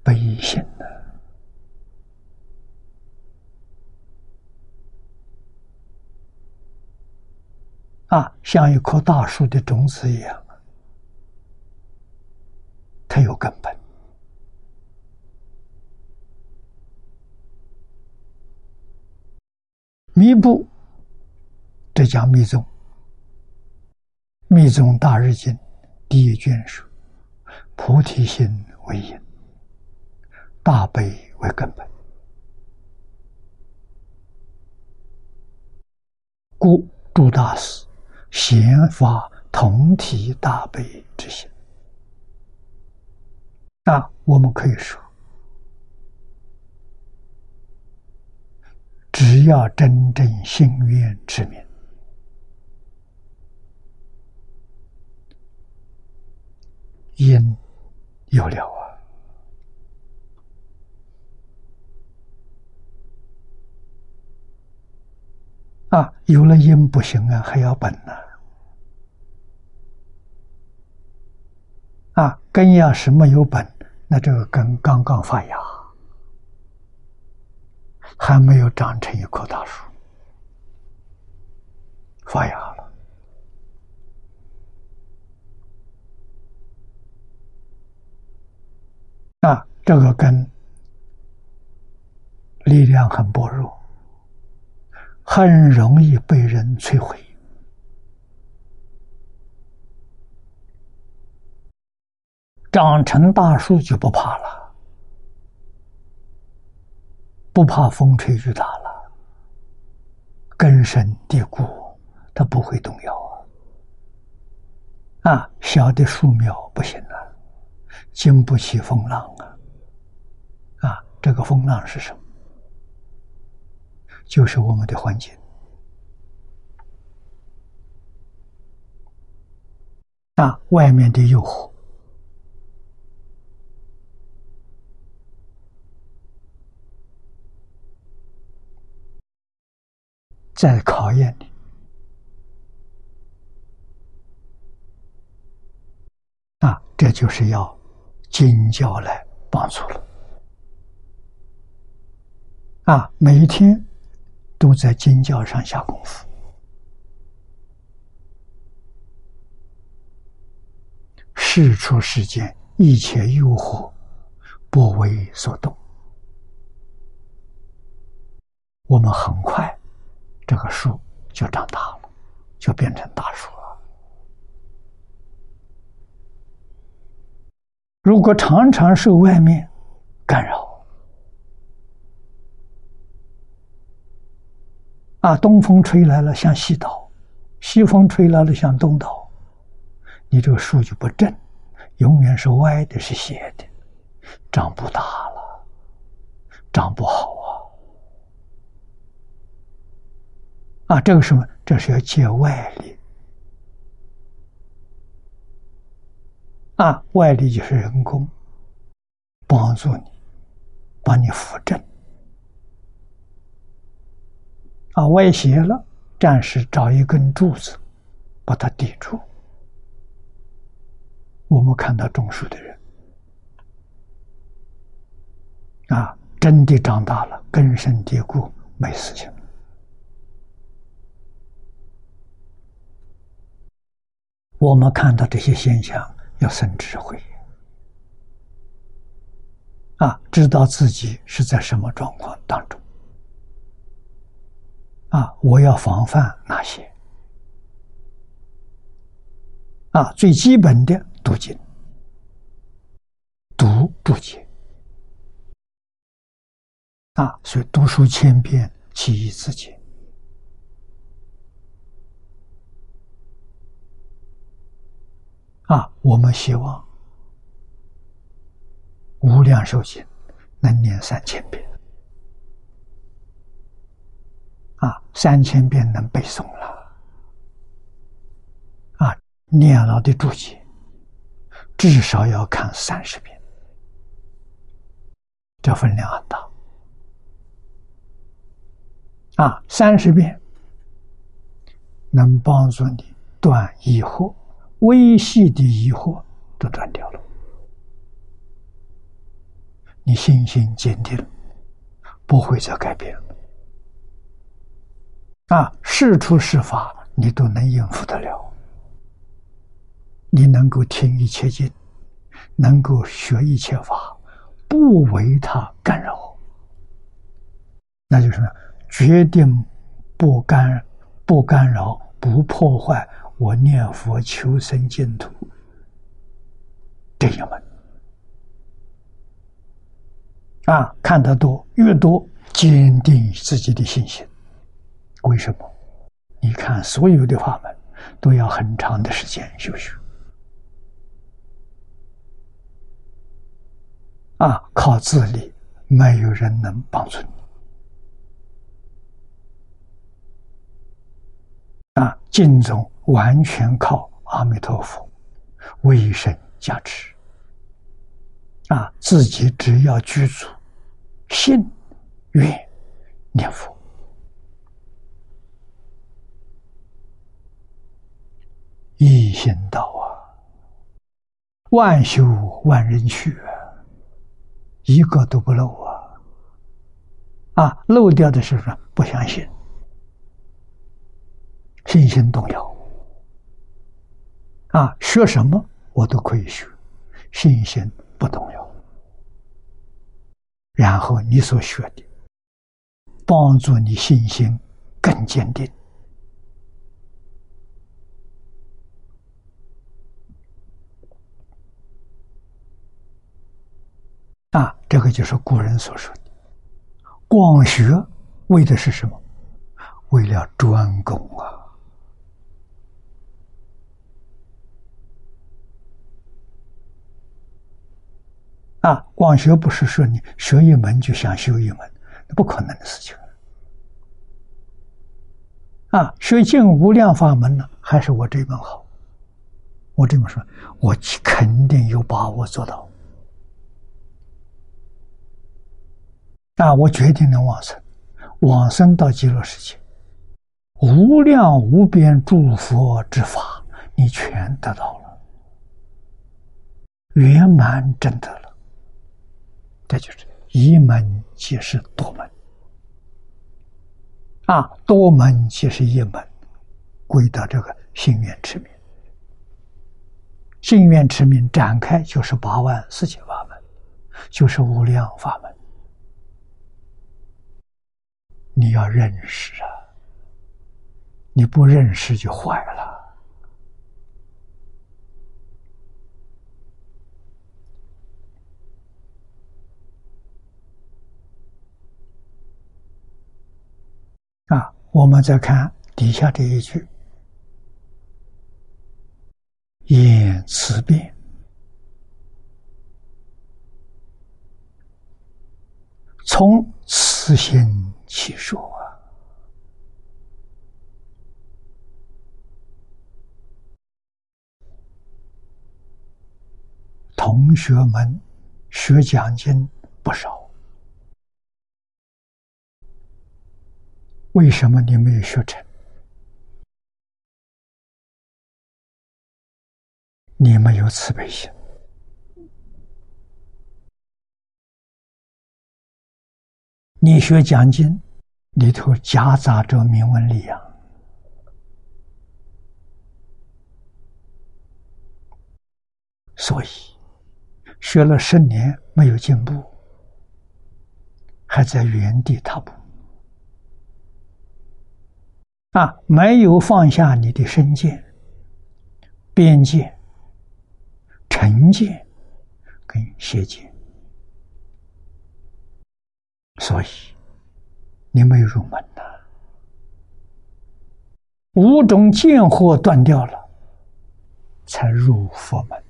悲心呢？啊，像一棵大树的种子一样，它有根本。弥补，这讲密宗。《密宗大日经》第一卷说：“菩提心为因，大悲为根本，故诸大师显发同体大悲之心。”那我们可以说，只要真正心愿之明。因有了啊！啊，有了因不行啊，还要本呢。啊，根要是没有本，那这个根刚刚发芽，还没有长成一棵大树，发芽了。啊，这个根力量很薄弱，很容易被人摧毁。长成大树就不怕了，不怕风吹雨打了，根深蒂固，它不会动摇啊！啊，小的树苗不行了。经不起风浪啊！啊，这个风浪是什么？就是我们的环境啊，外面的诱惑，在考验你。啊，这就是要。经教来帮助了啊！每一天都在经教上下功夫，事出世间，一切诱惑不为所动，我们很快这个树就长大了，就变成大树了。如果常常受外面干扰，啊，东风吹来了向西倒，西风吹来了向东倒，你这个树就不正，永远是歪的，是斜的，长不大了，长不好啊！啊，这个什么？这是要借外力。啊，外力就是人工帮助你，帮你扶正。啊，歪斜了，暂时找一根柱子把它抵住。我们看到种树的人，啊，真的长大了，根深蒂固，没事情。我们看到这些现象。要生智慧，啊，知道自己是在什么状况当中，啊，我要防范哪些？啊，最基本的读经，读不解，啊，所以读书千遍，其义自见。啊，我们希望。无量寿经能念三千遍，啊，三千遍能背诵了，啊，念了的注解至少要看三十遍，这分量很大，啊，三十遍能帮助你断疑惑，微细的疑惑都断掉了。你信心坚定，不会再改变。啊，事出事法，你都能应付得了。你能够听一切经，能够学一切法，不为他干扰，那就是决定不干、不干扰、不破坏我念佛求生净土这一门。啊，看得多，越多坚定自己的信心。为什么？你看，所有的法门都要很长的时间修学。啊，靠自力，没有人能帮助你。啊，净宗完全靠阿弥陀佛为神加持。啊，自己只要居住。信愿念佛，一心道啊，万修万人去，一个都不漏啊！啊，漏掉的是什么？不相信，信心动摇啊！学什么我都可以学，信心不动摇。然后你所学的，帮助你信心更坚定。啊，这个就是古人所说的“广学”，为的是什么？为了专攻啊。啊，广学不是说你学一门就想修一门，那不可能的事情。啊，学尽无量法门呢，还是我这门好？我这么说，我肯定有把握做到。啊，我决定能往生，往生到极乐世界，无量无边诸佛之法，你全得到了，圆满真得了。这就是一门即是多门，啊，多门即是一门，归到这个心愿持名。心愿持名展开就是八万四千法门，就是无量法门。你要认识啊，你不认识就坏了。啊，我们再看底下这一句：“言辞变，从此心起说啊。”同学们学讲经不少。为什么你没有学成？你没有慈悲心，你学讲经里头夹杂着铭文力量，所以学了十年没有进步，还在原地踏步，啊，没有放下你的身见、边界、成见跟邪见，所以你没有入门呐。五种见惑断掉了，才入佛门。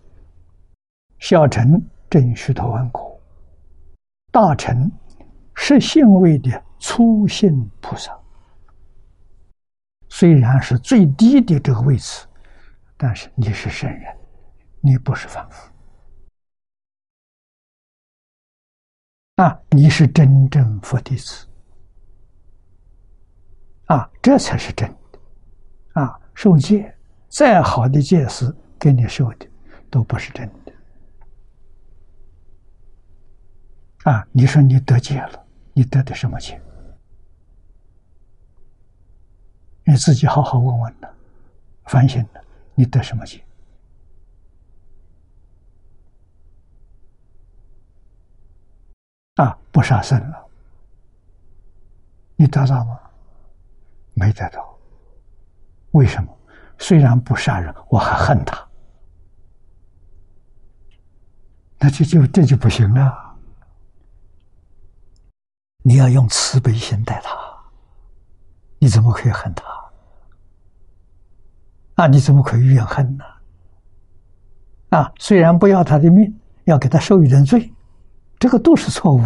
小乘正须陀洹果，大乘是性位的初信菩萨。虽然是最低的这个位次，但是你是圣人，你不是凡夫啊！你是真正佛弟子啊！这才是真的。啊，受戒再好的戒师给你受的都不是真的。啊，你说你得戒了，你得的什么戒？你自己好好问问呢，反省呢，你得什么戒？啊，不杀生了，你得到吗？没得到。为什么？虽然不杀人，我还恨他，那就就这就不行了。你要用慈悲心待他，你怎么可以恨他？啊，你怎么可以怨恨呢？啊，虽然不要他的命，要给他受一点罪，这个都是错误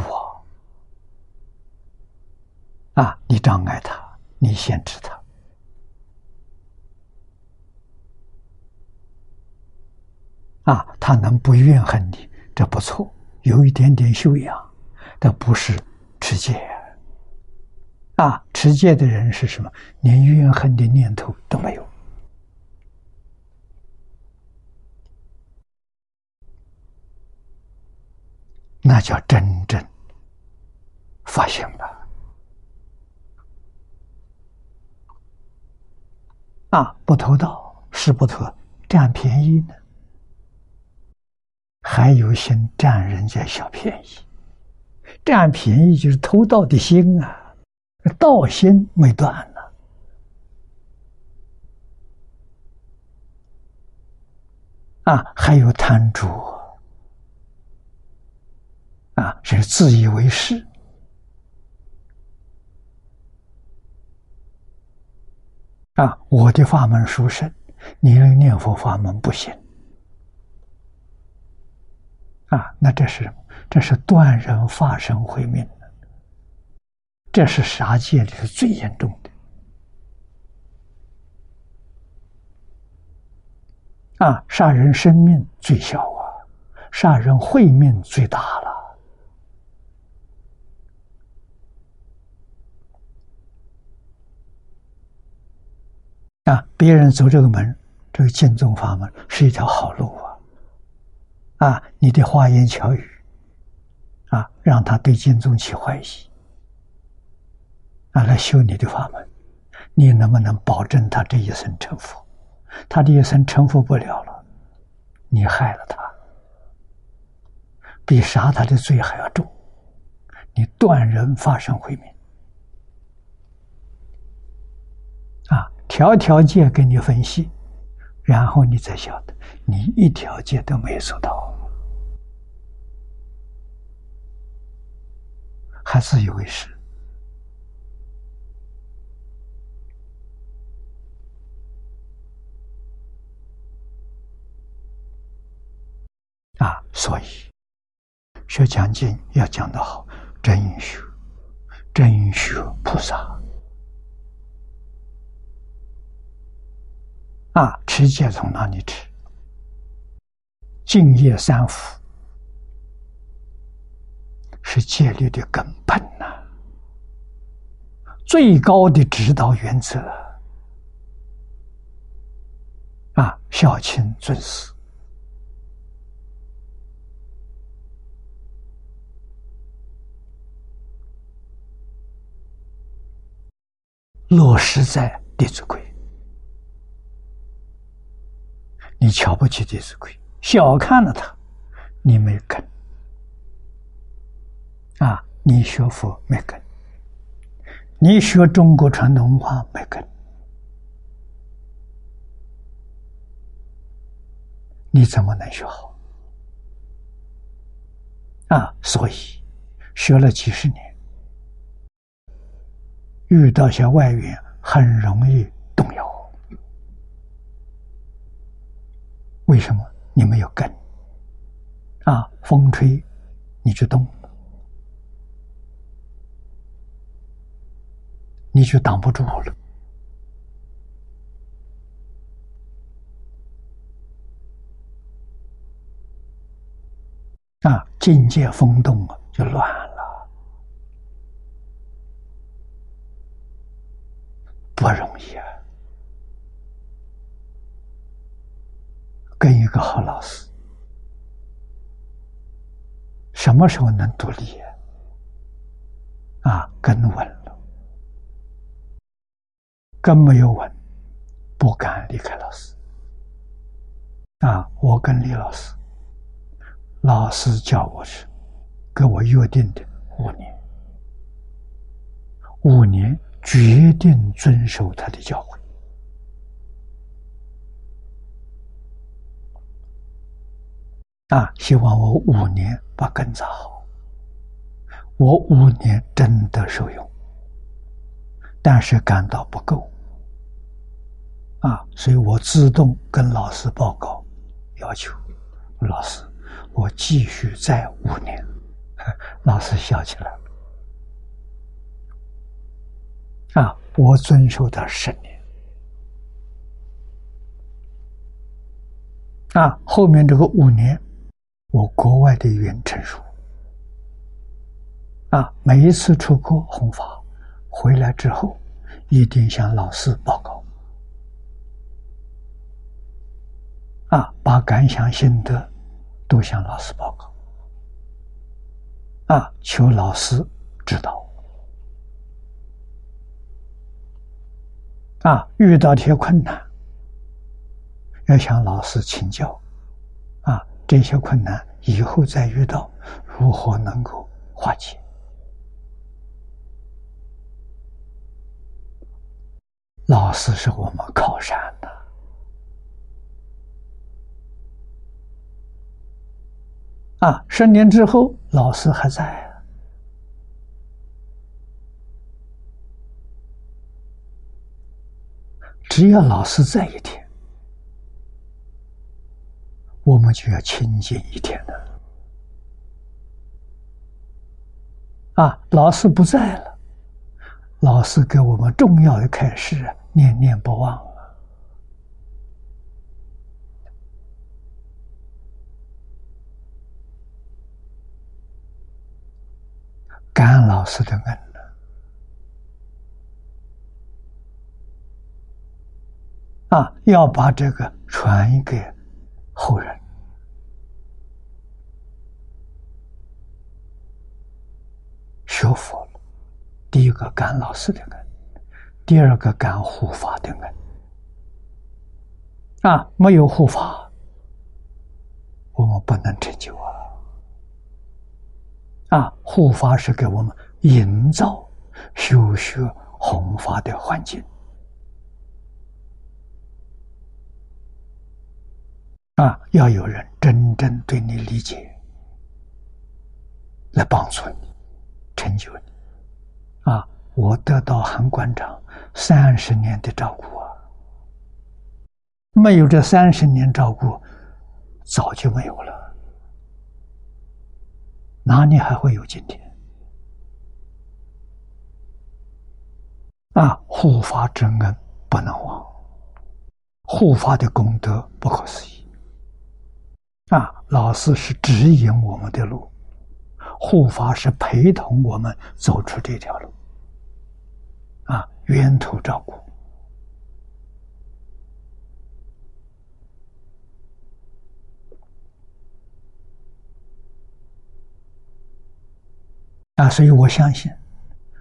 啊！啊，你障碍他，你限制他。啊，他能不怨恨你，这不错，有一点点修养，但不是持戒。啊，持戒的人是什么？连怨恨的念头都没有，那叫真正发现了。啊，不偷盗是不偷，占便宜呢。还有心占人家小便宜，占便宜就是偷盗的心啊，盗心没断呢。啊，还有贪主，啊，是自以为是，啊，我的法门殊胜，你的念佛法门不行。啊，那这是这是断人法身慧命，这是杀戒里是最严重的。啊，杀人生命最小啊，杀人慧命最大了。啊，别人走这个门，这个净宗法门是一条好路啊。啊，你的花言巧语，啊，让他对经宗起怀疑，啊，来修你的法门，你能不能保证他这一生成佛？他这一生成佛不了了，你害了他，比杀他的罪还要重，你断人发生慧命，啊，条条件给你分析，然后你才晓得，你一条戒都没有做到。还自以为是啊！所以学讲经要讲得好，真学，真学菩萨啊！持戒从哪里持？敬业三福。是戒律的根本呐，最高的指导原则啊，孝亲尊师，落实在《弟子规》。你瞧不起《弟子规》，小看了他，你没根。啊，你学佛没根，你学中国传统文化没根，你怎么能学好？啊，所以学了几十年，遇到些外援，很容易动摇。为什么？你没有根啊！风吹，你就动，你就挡不住了啊！境界风动啊，就乱了，不容易啊！跟一个好老师，什么时候能独立啊？根稳了，根没有稳，不敢离开老师。啊，我跟李老师，老师叫我去，跟我约定的五年，五年决定遵守他的教诲。啊！希望我五年把根扎好。我五年真的受用，但是感到不够。啊，所以我自动跟老师报告，要求老师，我继续再五年。老师笑起来。啊，我遵守到十年。啊，后面这个五年。我国外的语言成熟啊，每一次出国弘法回来之后，一定向老师报告。啊，把感想心得都向老师报告。啊，求老师指导。啊，遇到这些困难要向老师请教。这些困难以后再遇到，如何能够化解？老师是我们靠山的啊！十年之后，老师还在，只要老师在一天。我们就要清净一天了。啊，老师不在了，老师给我们重要的开示，念念不忘了！感恩老师的恩啊，要把这个传给。后人学佛了，第一个感老师的恩，第二个感护法的恩。啊，没有护法，我们不能成就啊！啊，护法是给我们营造修学弘法的环境。啊，要有人真正对你理解，来帮助你，成就你。啊，我得到韩馆长三十年的照顾啊，没有这三十年照顾，早就没有了，哪里还会有今天？啊，护法之恩不能忘，护法的功德不可思议。啊，老师是指引我们的路，护法是陪同我们走出这条路，啊，源头照顾。啊，所以我相信，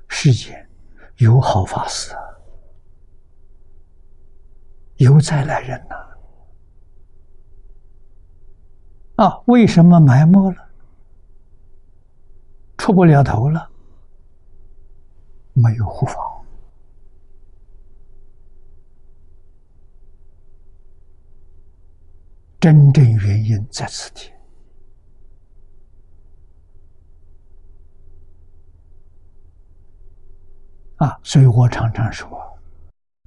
世间有好法师，有再来人呐。啊为什么埋没了？出不了头了？没有护法。真正原因在此地啊！所以我常常说，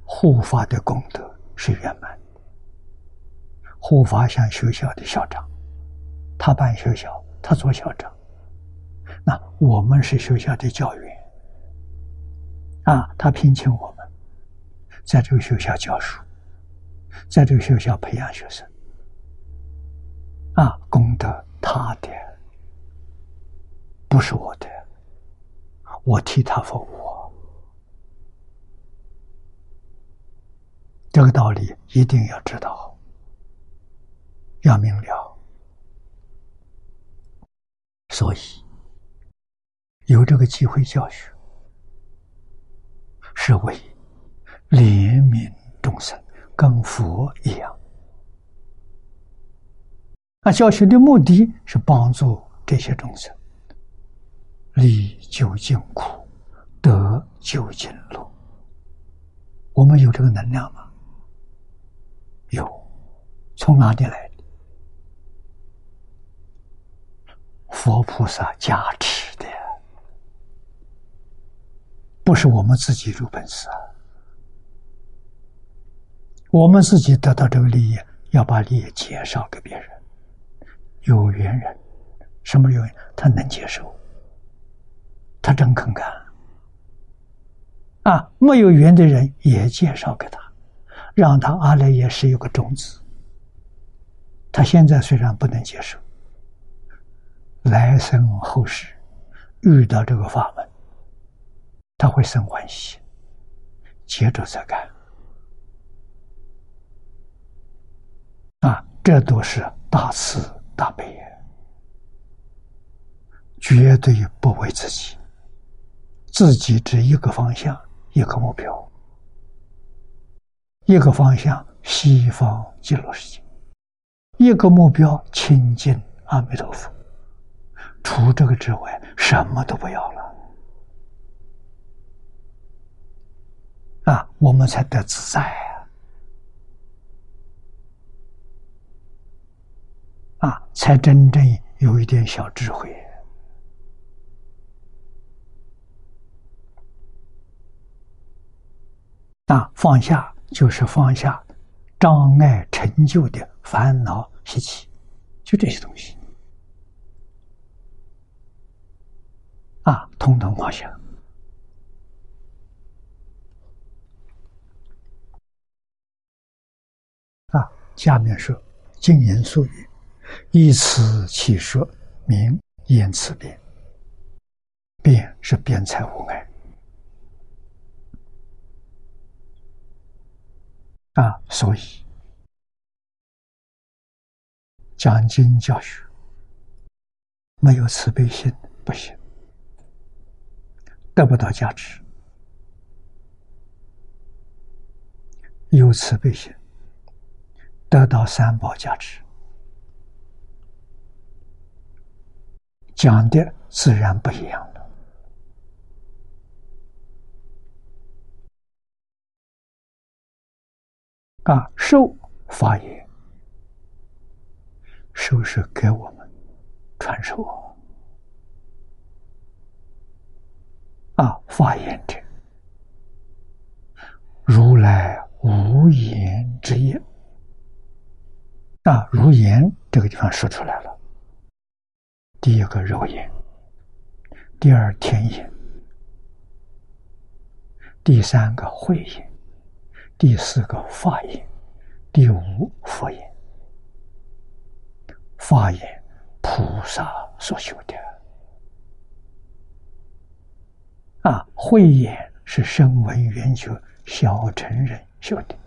护法的功德是圆满的。护法像学校的校长，他办学校，他做校长。那我们是学校的教员啊，他聘请我们在这个学校教书，在这个学校培养学生。啊，功德他的，不是我的，我替他服务。这个道理一定要知道，要明了。所以有这个机会教学，是为怜悯众生，跟佛一样。那教学的目的是帮助这些众生离究竟苦，得究竟乐。我们有这个能量吗？有，从哪里来的？佛菩萨加持的，不是我们自己有本事啊。我们自己得到这个利益，要把利益介绍给别人。有缘人，什么缘？他能接受，他真肯干。啊，没有缘的人也介绍给他，让他阿赖耶识有个种子。他现在虽然不能接受，来生后世遇到这个法门，他会生欢喜，接着再干。啊，这都是大慈。大悲，绝对不为自己，自己只一个方向，一个目标，一个方向西方极乐世界，一个目标亲近阿弥陀佛，除这个之外，什么都不要了，啊，我们才得自在。啊，才真正有一点小智慧。啊，放下就是放下障碍成就的烦恼习气，就这些东西。啊，通通放下。啊，下面说经言俗语。以此起说，明言辞变。辩是辩才无碍啊，所以讲经教学没有慈悲心不行，得不到价值；有慈悲心，得到三宝价值。讲的自然不一样了。啊，受发言，受是给我们传授啊，发言者，如来无言之言啊，如言这个地方说出来了。第一个肉眼，第二天眼，第三个慧眼，第四个法眼，第五佛眼。法眼菩萨所修的，啊，慧眼是声闻缘觉小乘人修的，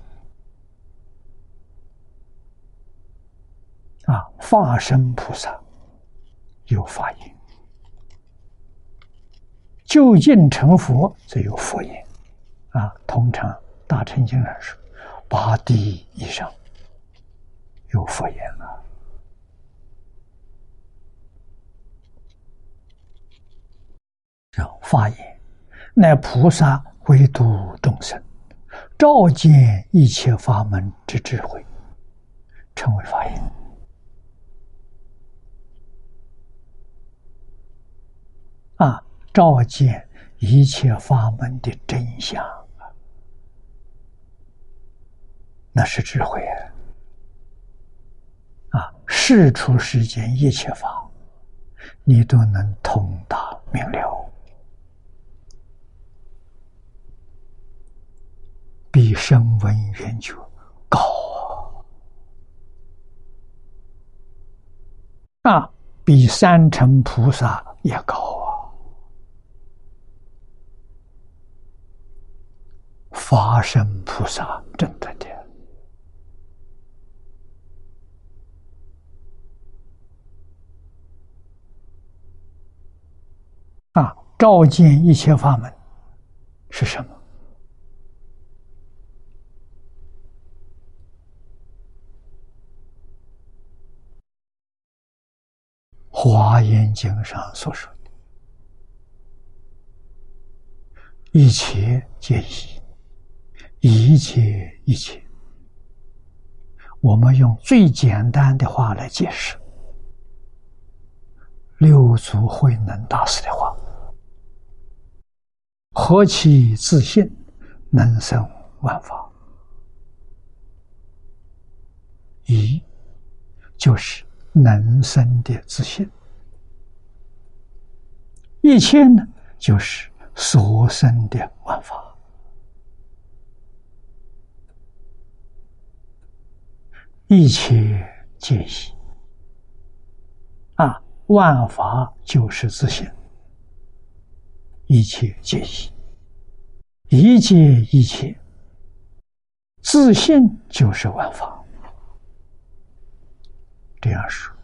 啊，化身菩萨。有法眼，就近成佛则有佛眼，啊，通常大乘经上说，八地以上有佛言了。让法言乃菩萨为度众生，照见一切法门之智慧，称为法眼。啊，照见一切法门的真相那是智慧啊！啊，事出世间一切法，你都能通达明了，比声闻缘觉高啊！啊，比三乘菩萨也高啊。法身菩萨真的的啊！照见一切法门是什么？《华严经》上所说的，一切皆一。一切一切，我们用最简单的话来解释六祖慧能大师的话：“何其自信，能生万法。”一就是能生的自信，一切呢就是所生的万法。一切皆一啊，万法就是自性，一切皆一，一切一切，自性就是万法。这样说，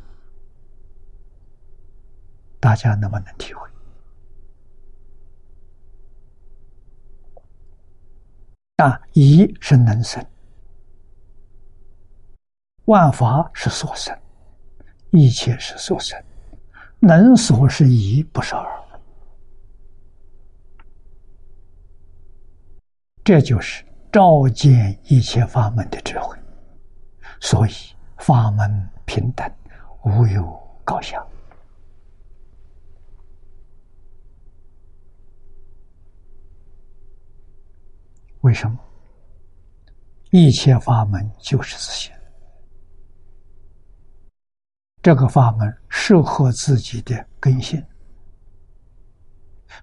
大家能不能体会？啊，一是能生。万法是所生，一切是所生，能所是一，不是二。这就是照见一切法门的智慧。所以法门平等，无有高下。为什么？一切法门就是自性。这个法门适合自己的根性，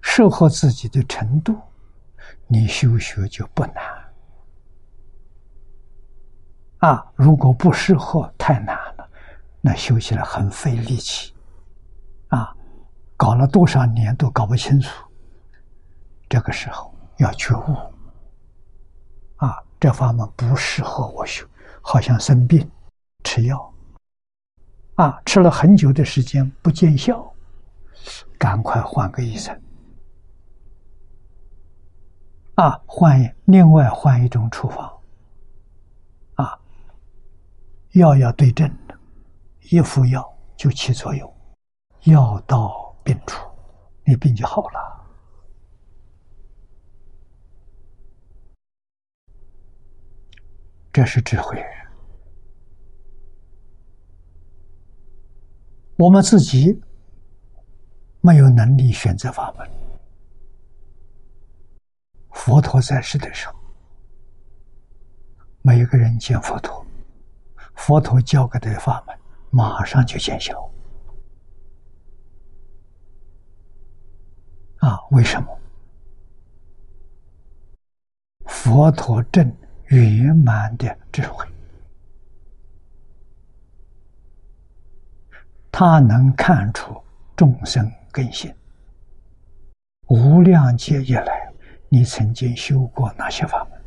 适合自己的程度，你修学就不难。啊，如果不适合，太难了，那修起来很费力气。啊，搞了多少年都搞不清楚，这个时候要觉悟。这法门不适合我修，好像生病吃药。啊，吃了很久的时间不见效，赶快换个医生。啊，换另外换一种处方。啊，药要对症的，一服药就起作用，药到病除，你病就好了。这是智慧。我们自己没有能力选择法门。佛陀在世的时候，每一个人见佛陀，佛陀教给的法门马上就见效。啊，为什么？佛陀正圆满的智慧。他能看出众生根性，无量劫以来，你曾经修过哪些法门？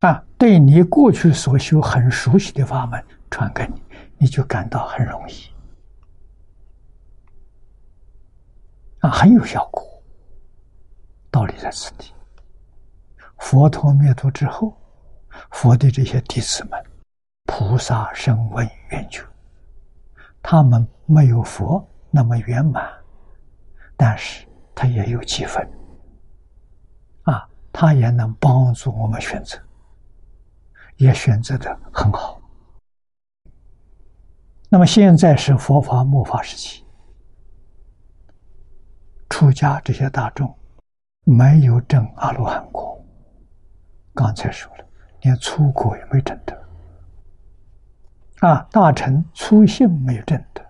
啊，对你过去所修很熟悉的法门传给你，你就感到很容易，啊，很有效果。道理在此地。佛陀灭度之后，佛的这些弟子们。菩萨声闻缘觉，他们没有佛那么圆满，但是他也有积分，啊，他也能帮助我们选择，也选择的很好。那么现在是佛法末法时期，出家这些大众没有证阿罗汉果，刚才说了，连出果也没证得。啊，大臣粗信没有证得，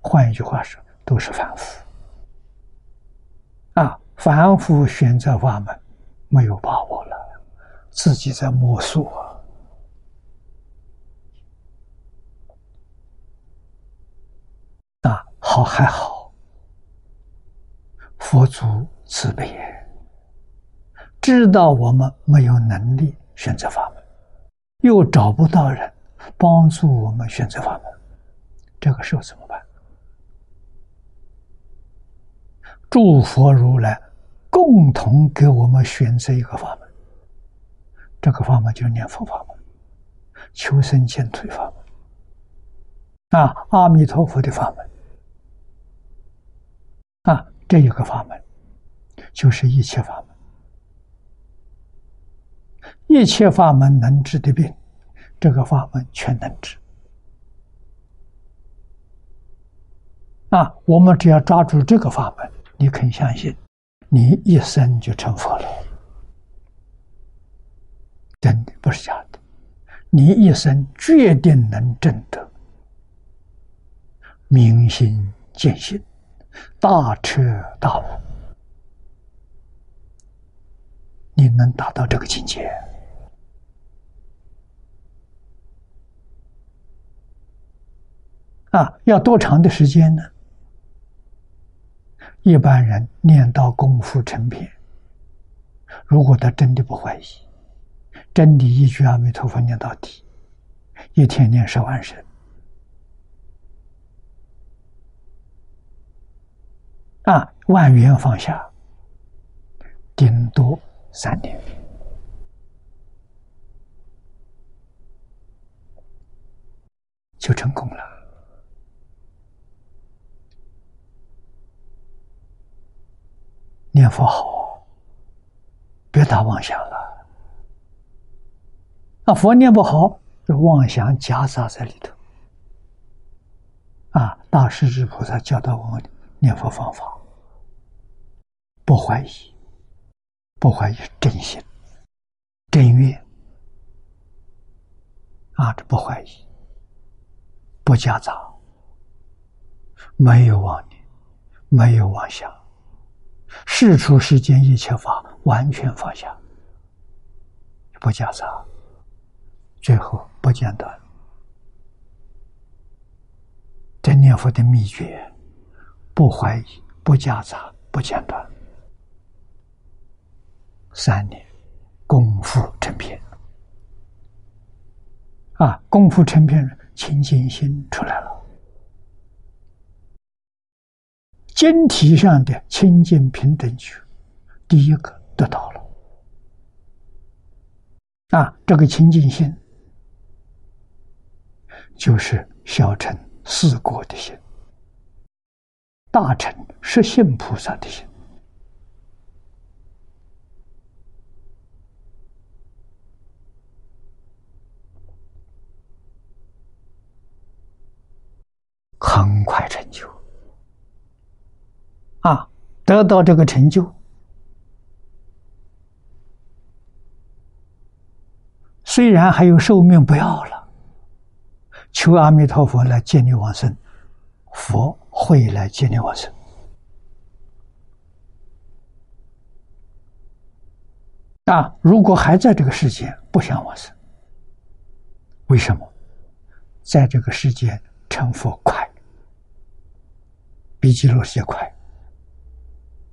换一句话说，都是凡夫。啊，凡夫选择法门，没有把握了，自己在摸索。啊，好还好，佛祖慈悲，知道我们没有能力选择法门，又找不到人。帮助我们选择法门，这个时候怎么办？诸佛如来共同给我们选择一个法门，这个法门就是念佛法门，求生净土法门，啊，阿弥陀佛的法门，啊，这一个法门就是一切法门，一切法门能治的病。这个法门全能治啊！我们只要抓住这个法门，你肯相信，你一生就成佛了，真的不是假的。你一生决定能证得明心见性、大彻大悟，你能达到这个境界。啊，要多长的时间呢？一般人念到功夫成片，如果他真的不怀疑，真的一句阿弥陀佛念到底，一天念十万声，啊，万缘放下，顶多三年就成功了。念佛好，别打妄想了。那佛念不好，这妄想夹杂在里头。啊，大势至菩萨教导我们念佛方法，不怀疑，不怀疑真心、真愿。啊，这不怀疑，不夹杂，没有妄念，没有妄想。事出世间一切法，完全放下，不夹杂，最后不间断。这念佛的秘诀，不怀疑，不夹杂，不间断。三年，功夫成片。啊，功夫成片，清净心出来了。经体上的清净平等觉，第一个得到了啊！这个清净心，就是小乘四果的心，大乘实信菩萨的心，很快成就。得到这个成就，虽然还有寿命不要了，求阿弥陀佛来接你往生，佛会来接你往生。啊，如果还在这个世界不想往生，为什么？在这个世界成佛快，比极乐世界快。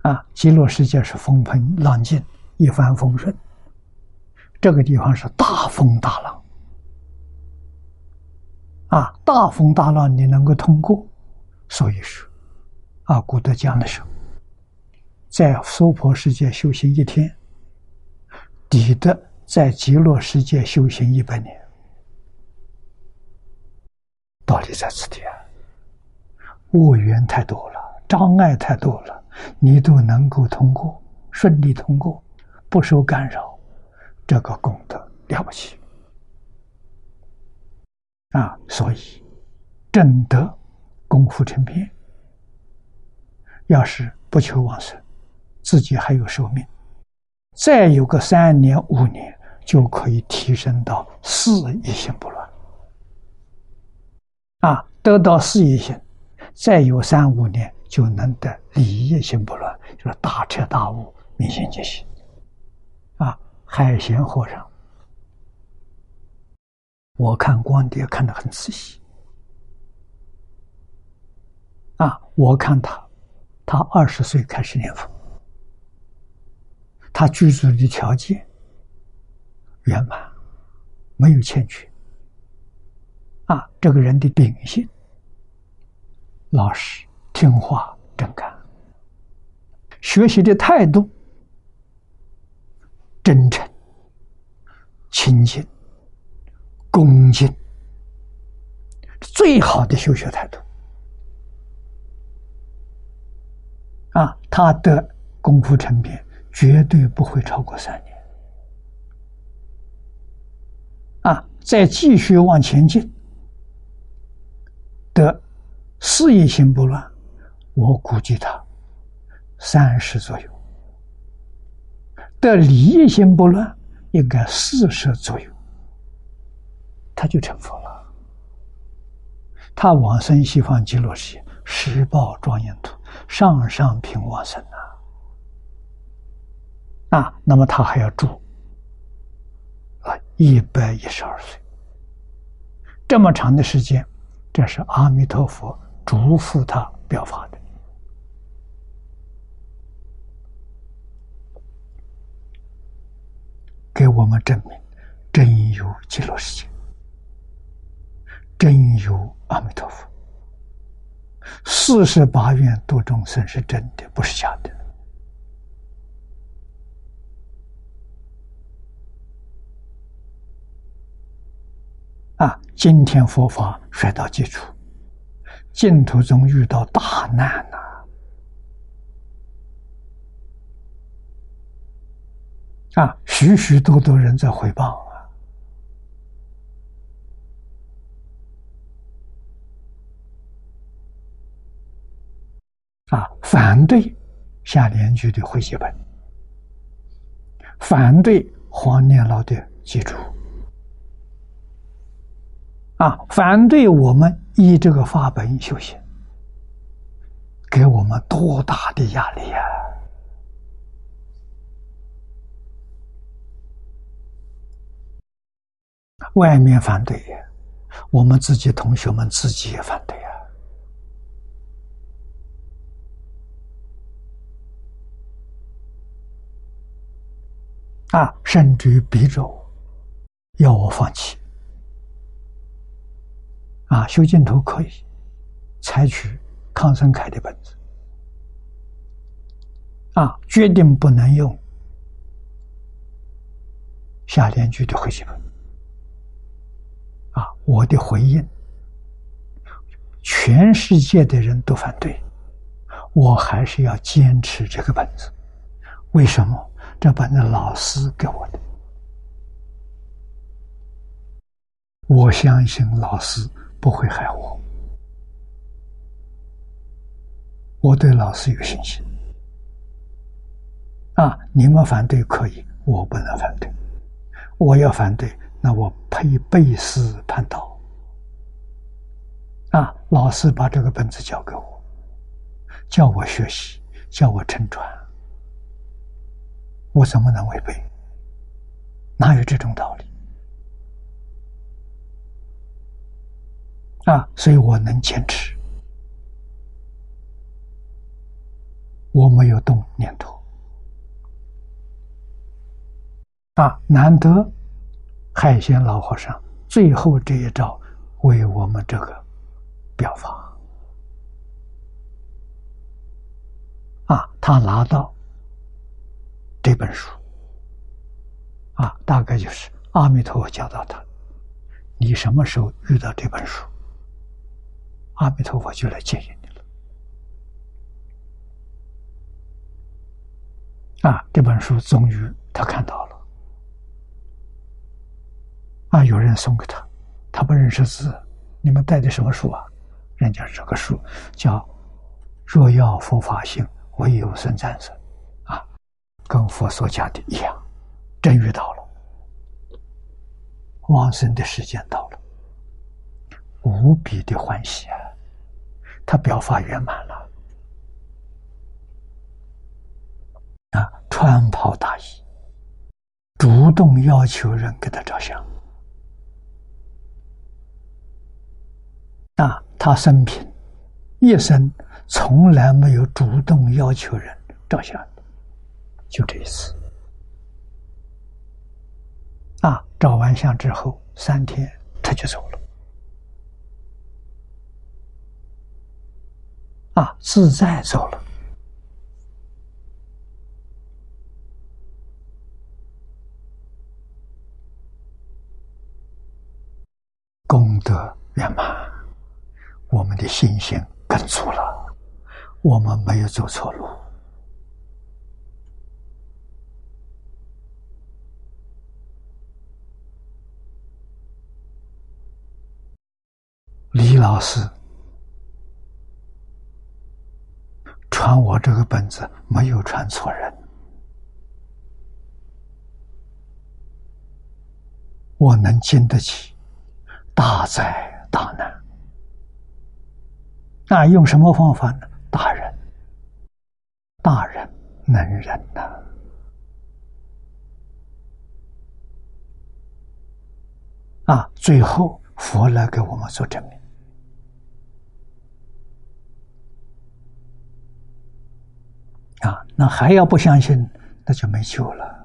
啊，极乐世界是风平浪静，一帆风顺。这个地方是大风大浪，啊，大风大浪你能够通过，所以说，啊，古德讲的时候，在娑婆世界修行一天，抵得在极乐世界修行一百年。道理在此地啊，恶缘太多了，障碍太多了。你都能够通过，顺利通过，不受干扰，这个功德了不起啊！所以，正德功夫成片，要是不求往生，自己还有寿命，再有个三年五年，就可以提升到四一心不乱啊！得到四一心，再有三五年。就能得理业心不乱，就是大彻大悟、明心见性。啊，海贤和尚，我看光碟看得很仔细。啊，我看他，他二十岁开始念佛，他居住的条件圆满，没有欠缺。啊，这个人的秉性老实。听话、正干，学习的态度真诚、亲近、恭敬，最好的修学态度。啊，他的功夫成片绝对不会超过三年。啊，再继续往前进，的事业心不乱。我估计他三十左右，的理业心不乱，应该四十左右，他就成佛了。他往生西方极乐世界，十报庄严土，上上品往生啊！啊，那么他还要住啊一百一十二岁，这么长的时间，这是阿弥陀佛嘱咐他表法的。给我们证明，真有极乐世界，真有阿弥陀佛。四十八愿度众生是真的，不是假的。啊，今天佛法摔到基础，净土中遇到大难了。啊许许多多人在回报啊！啊，反对下联句的会写本，反对黄念老的记住，啊，反对我们依这个法本修行，给我们多大的压力呀！外面反对，我们自己同学们自己也反对啊！啊，甚至于逼着我，要我放弃。啊，修净土可以采取康生凯的本子，啊，决定不能用下联句的回写本。我的回应，全世界的人都反对，我还是要坚持这个本子。为什么？这本子老师给我的，我相信老师不会害我，我对老师有信心。啊！你们反对可以，我不能反对，我要反对。那我配背师叛道啊！老师把这个本子交给我，叫我学习，叫我承传，我怎么能违背？哪有这种道理啊？所以我能坚持，我没有动念头啊，难得。海鲜老和尚最后这一招为我们这个表法。啊，他拿到这本书。啊，大概就是阿弥陀佛教导他，你什么时候遇到这本书，阿弥陀佛就来接引你了。啊，这本书终于他看到了。啊，有人送给他，他不认识字，你们带的什么书啊？人家这个书叫《若要佛法行，唯有僧战胜》，啊，跟佛所讲的一样，真遇到了，往生的时间到了，无比的欢喜啊！他表法圆满了，啊，穿袍大衣，主动要求人给他照相。啊，他生平一生从来没有主动要求人照相，就这一次。啊，照完相之后三天他就走了。啊，自在走了，功德圆满。我们的信心更足了，我们没有走错路。李老师传我这个本子，没有传错人，我能经得起，大灾大难。那用什么方法呢？大人，大人能忍呐！啊，最后佛来给我们做证明。啊，那还要不相信，那就没救了。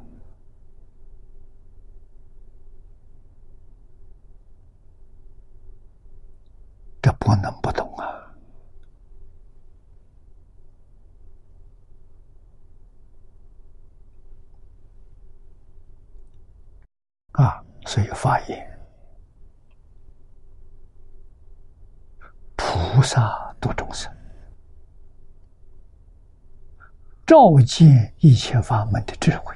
这不能不懂啊！啊，所以发言，菩萨度众生，照见一切法门的智慧，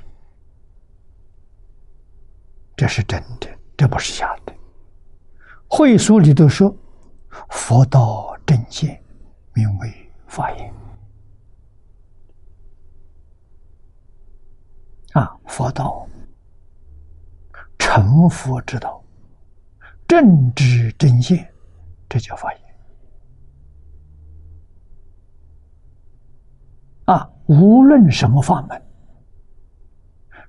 这是真的，这不是假的。会书里头说，佛道正见，名为法言。啊，佛道。成佛之道，正知正见，这叫法言。啊，无论什么法门，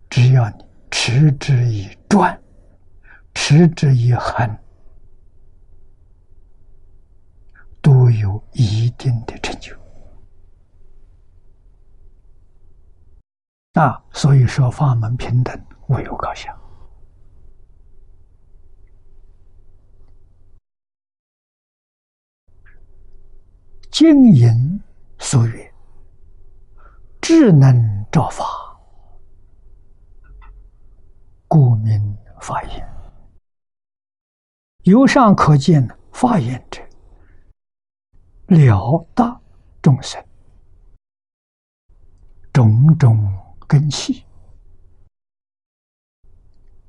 只要你持之以专，持之以恒，都有一定的成就。啊，所以说法门平等，唯有高下。经营所曰：“智能照法，故名法言。由上可见，法言者了达众生种种根器，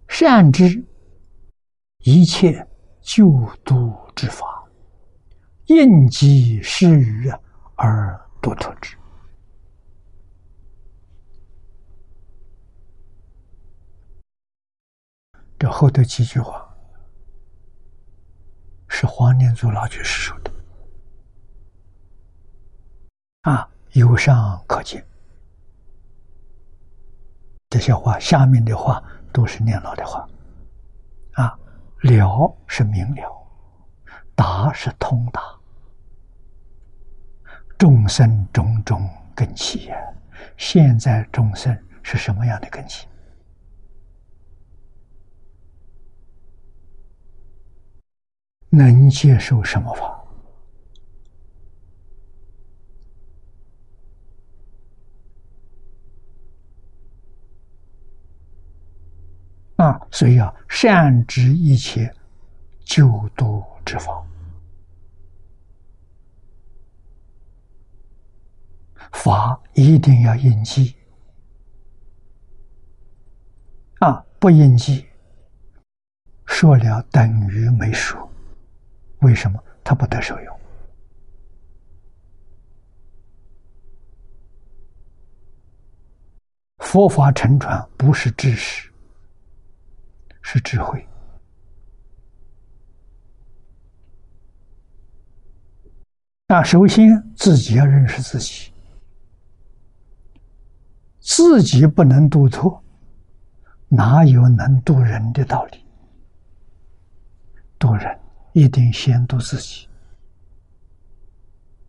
善知一切救度之法。”应机施予而多特之。这后头几句话是黄念祖老居士说的啊，由上可见。这些话下面的话都是念老的话啊，了是明了，达是通达。众生种种根器呀，现在众生是什么样的根器？能接受什么法？啊，所以啊善知一切救度之法。法一定要应机，啊，不应记，说了等于没说。为什么？他不得受用。佛法成传不是知识，是智慧。那首先自己要认识自己，自己不能渡错，哪有能渡人的道理？渡人一定先渡自己。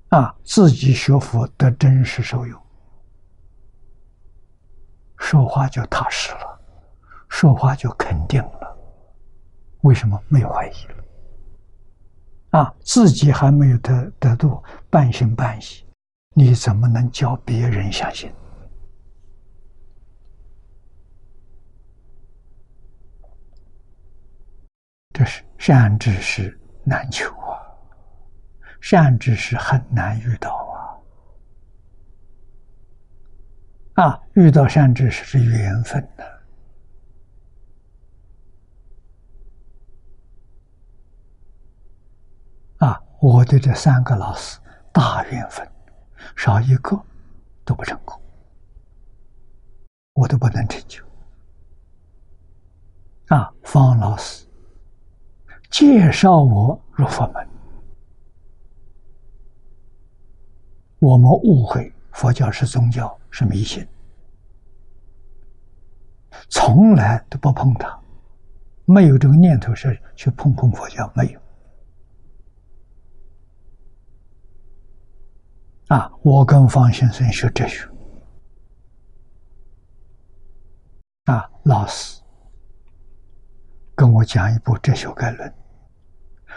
啊，自己学佛得真实受用。说话就踏实了，说话就肯定了。为什么没有怀疑了？啊，自己还没有得得度，半信半疑，你怎么能教别人相信？这是善知识难求啊，善知识很难遇到。啊，啊遇到善知识是缘分的。啊，我的这三个老师大缘分，少一个都不成功，我都不能成就。啊，方老师介绍我入佛门，我们误会。佛教是宗教，是迷信，从来都不碰它，没有这个念头是去碰碰佛教，没有。啊，我跟方先生学哲学，啊，老师跟我讲一部哲学概论，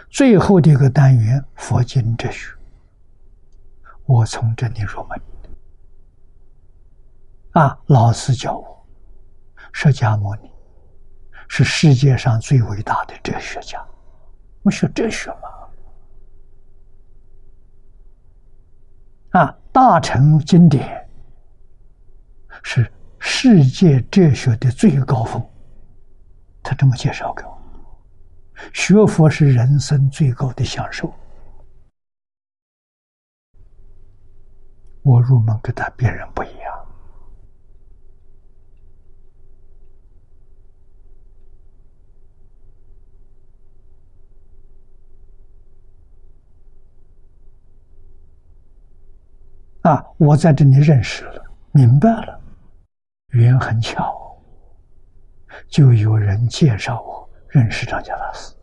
最后的一个单元佛经哲学，我从这里入门。啊！老师教我，释迦牟尼是世界上最伟大的哲学家。我学哲学嘛，啊，大乘经典是世界哲学的最高峰。他这么介绍给我：学佛是人生最高的享受。我入门跟他别人不一样。啊！我在这里认识了，明白了，缘很巧，就有人介绍我认识张家大师。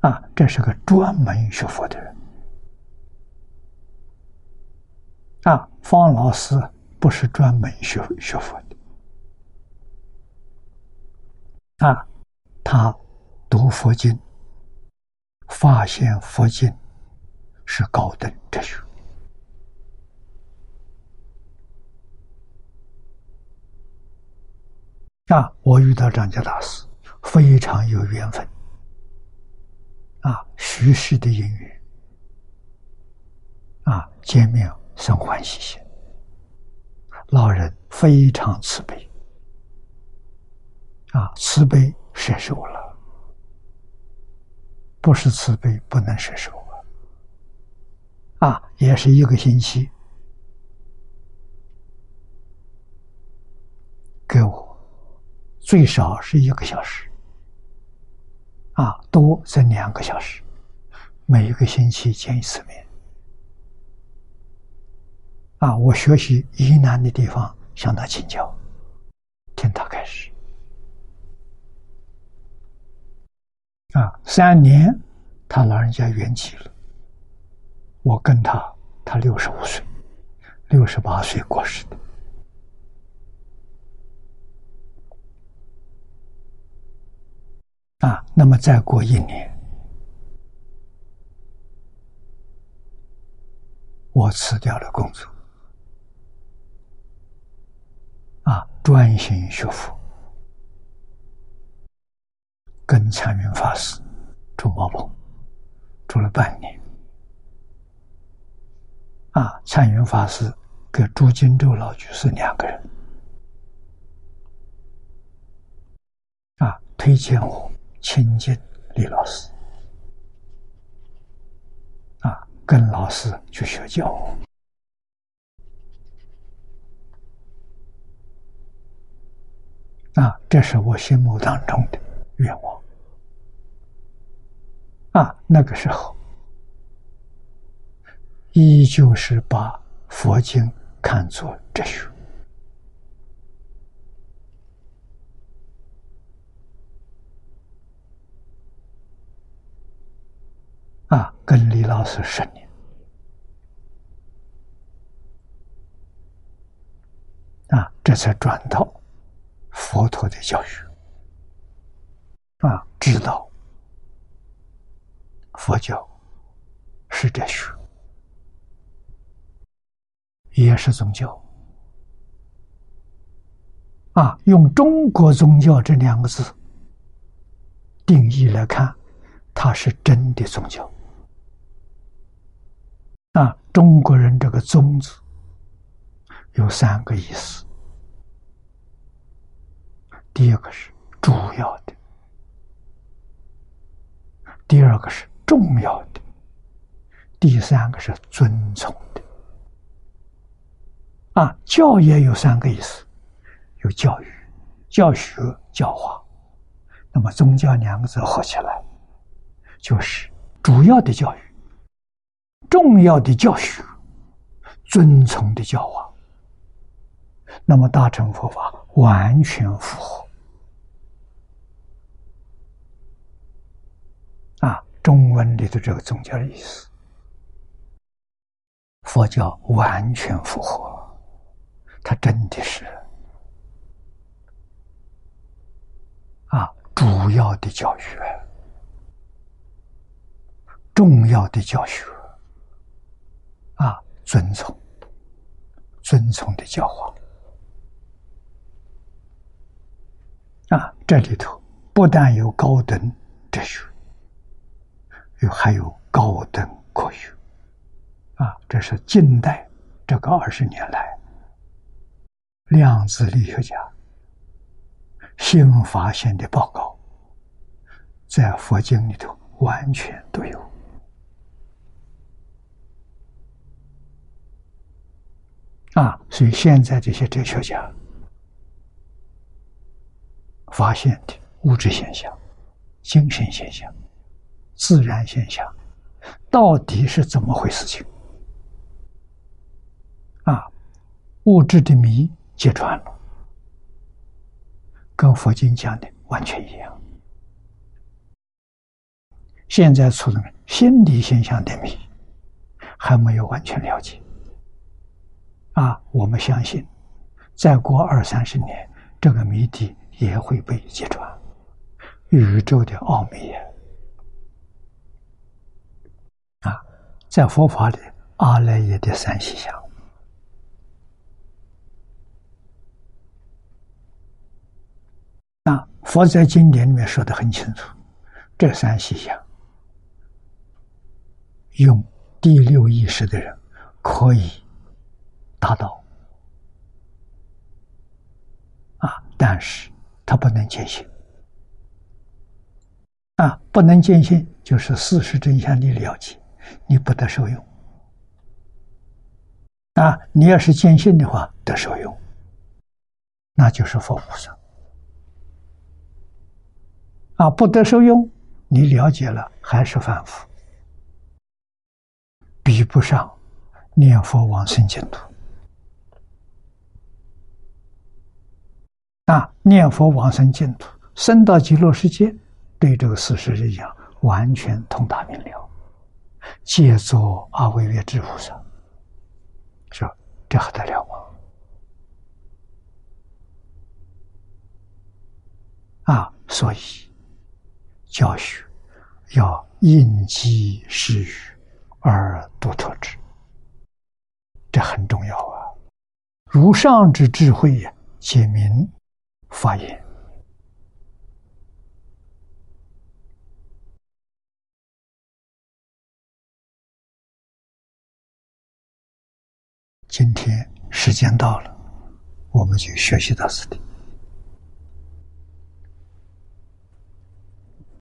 啊，这是个专门学佛的人。啊，方老师不是专门学学佛的。啊，他读佛经，发现佛经是高等哲学。啊！我遇到张家大师，非常有缘分。啊，虚实的因缘，啊，见面生欢喜心。老人非常慈悲，啊，慈悲摄受了，不是慈悲不能摄受啊。啊，也是一个星期给我。最少是一个小时，啊，多则两个小时，每一个星期见一次面，啊，我学习疑难的地方向他请教，听他开始，啊，三年，他老人家圆寂了，我跟他，他六十五岁，六十八岁过世的。啊，那么再过一年，我辞掉了工作，啊，专心学佛，跟禅云法师住茅棚，住了半年。啊，禅云法师跟朱金洲老居士两个人，啊，推荐我亲近李老师，啊，跟老师去学教，啊，这是我心目当中的愿望。啊，那个时候，依旧是把佛经看作哲学。啊，跟李老师十年，啊，这才转到佛陀的教育，啊，知道佛教是哲学，也是宗教，啊，用中国宗教这两个字定义来看，它是真的宗教。中国人这个“宗”字有三个意思。第一个是主要的，第二个是重要的，第三个是尊崇的。啊，教也有三个意思，有教育、教学、教化。那么“宗教”两个字合起来，就是主要的教育。重要的教学，尊崇的教化，那么大乘佛法完全符合。啊，中文里的这个宗教的意思，佛教完全符合，它真的是。啊，主要的教学，重要的教学。遵从，遵从的教化啊！这里头不但有高等哲学，有还有高等科学啊！这是近代这个二十年来，量子力学家新发现的报告，在佛经里头完全都有。啊，所以现在这些哲学家发现的物质现象、精神现象、自然现象，到底是怎么回事？情啊，物质的谜揭穿了，跟佛经讲的完全一样。现在出的心理现象的谜还没有完全了解。啊，我们相信，再过二三十年，这个谜底也会被揭穿。宇宙的奥秘啊，在佛法里，阿赖耶的三细相啊，佛在经典里面说的很清楚，这三细相用第六意识的人可以。达到啊，但是他不能见性啊，不能见性就是事实真相你了解，你不得受用啊。你要是见性的话，得受用，那就是佛菩萨啊。不得受用，你了解了还是凡夫，比不上念佛往生净土。啊！念佛往生净土，生到极乐世界，对这个事实来讲，完全通达明了。借作阿惟越之菩萨，说这还得了吗？啊！所以教学要应机施语而独特之，这很重要啊！如上之智慧呀，解明。发言。今天时间到了，我们就学习到此地。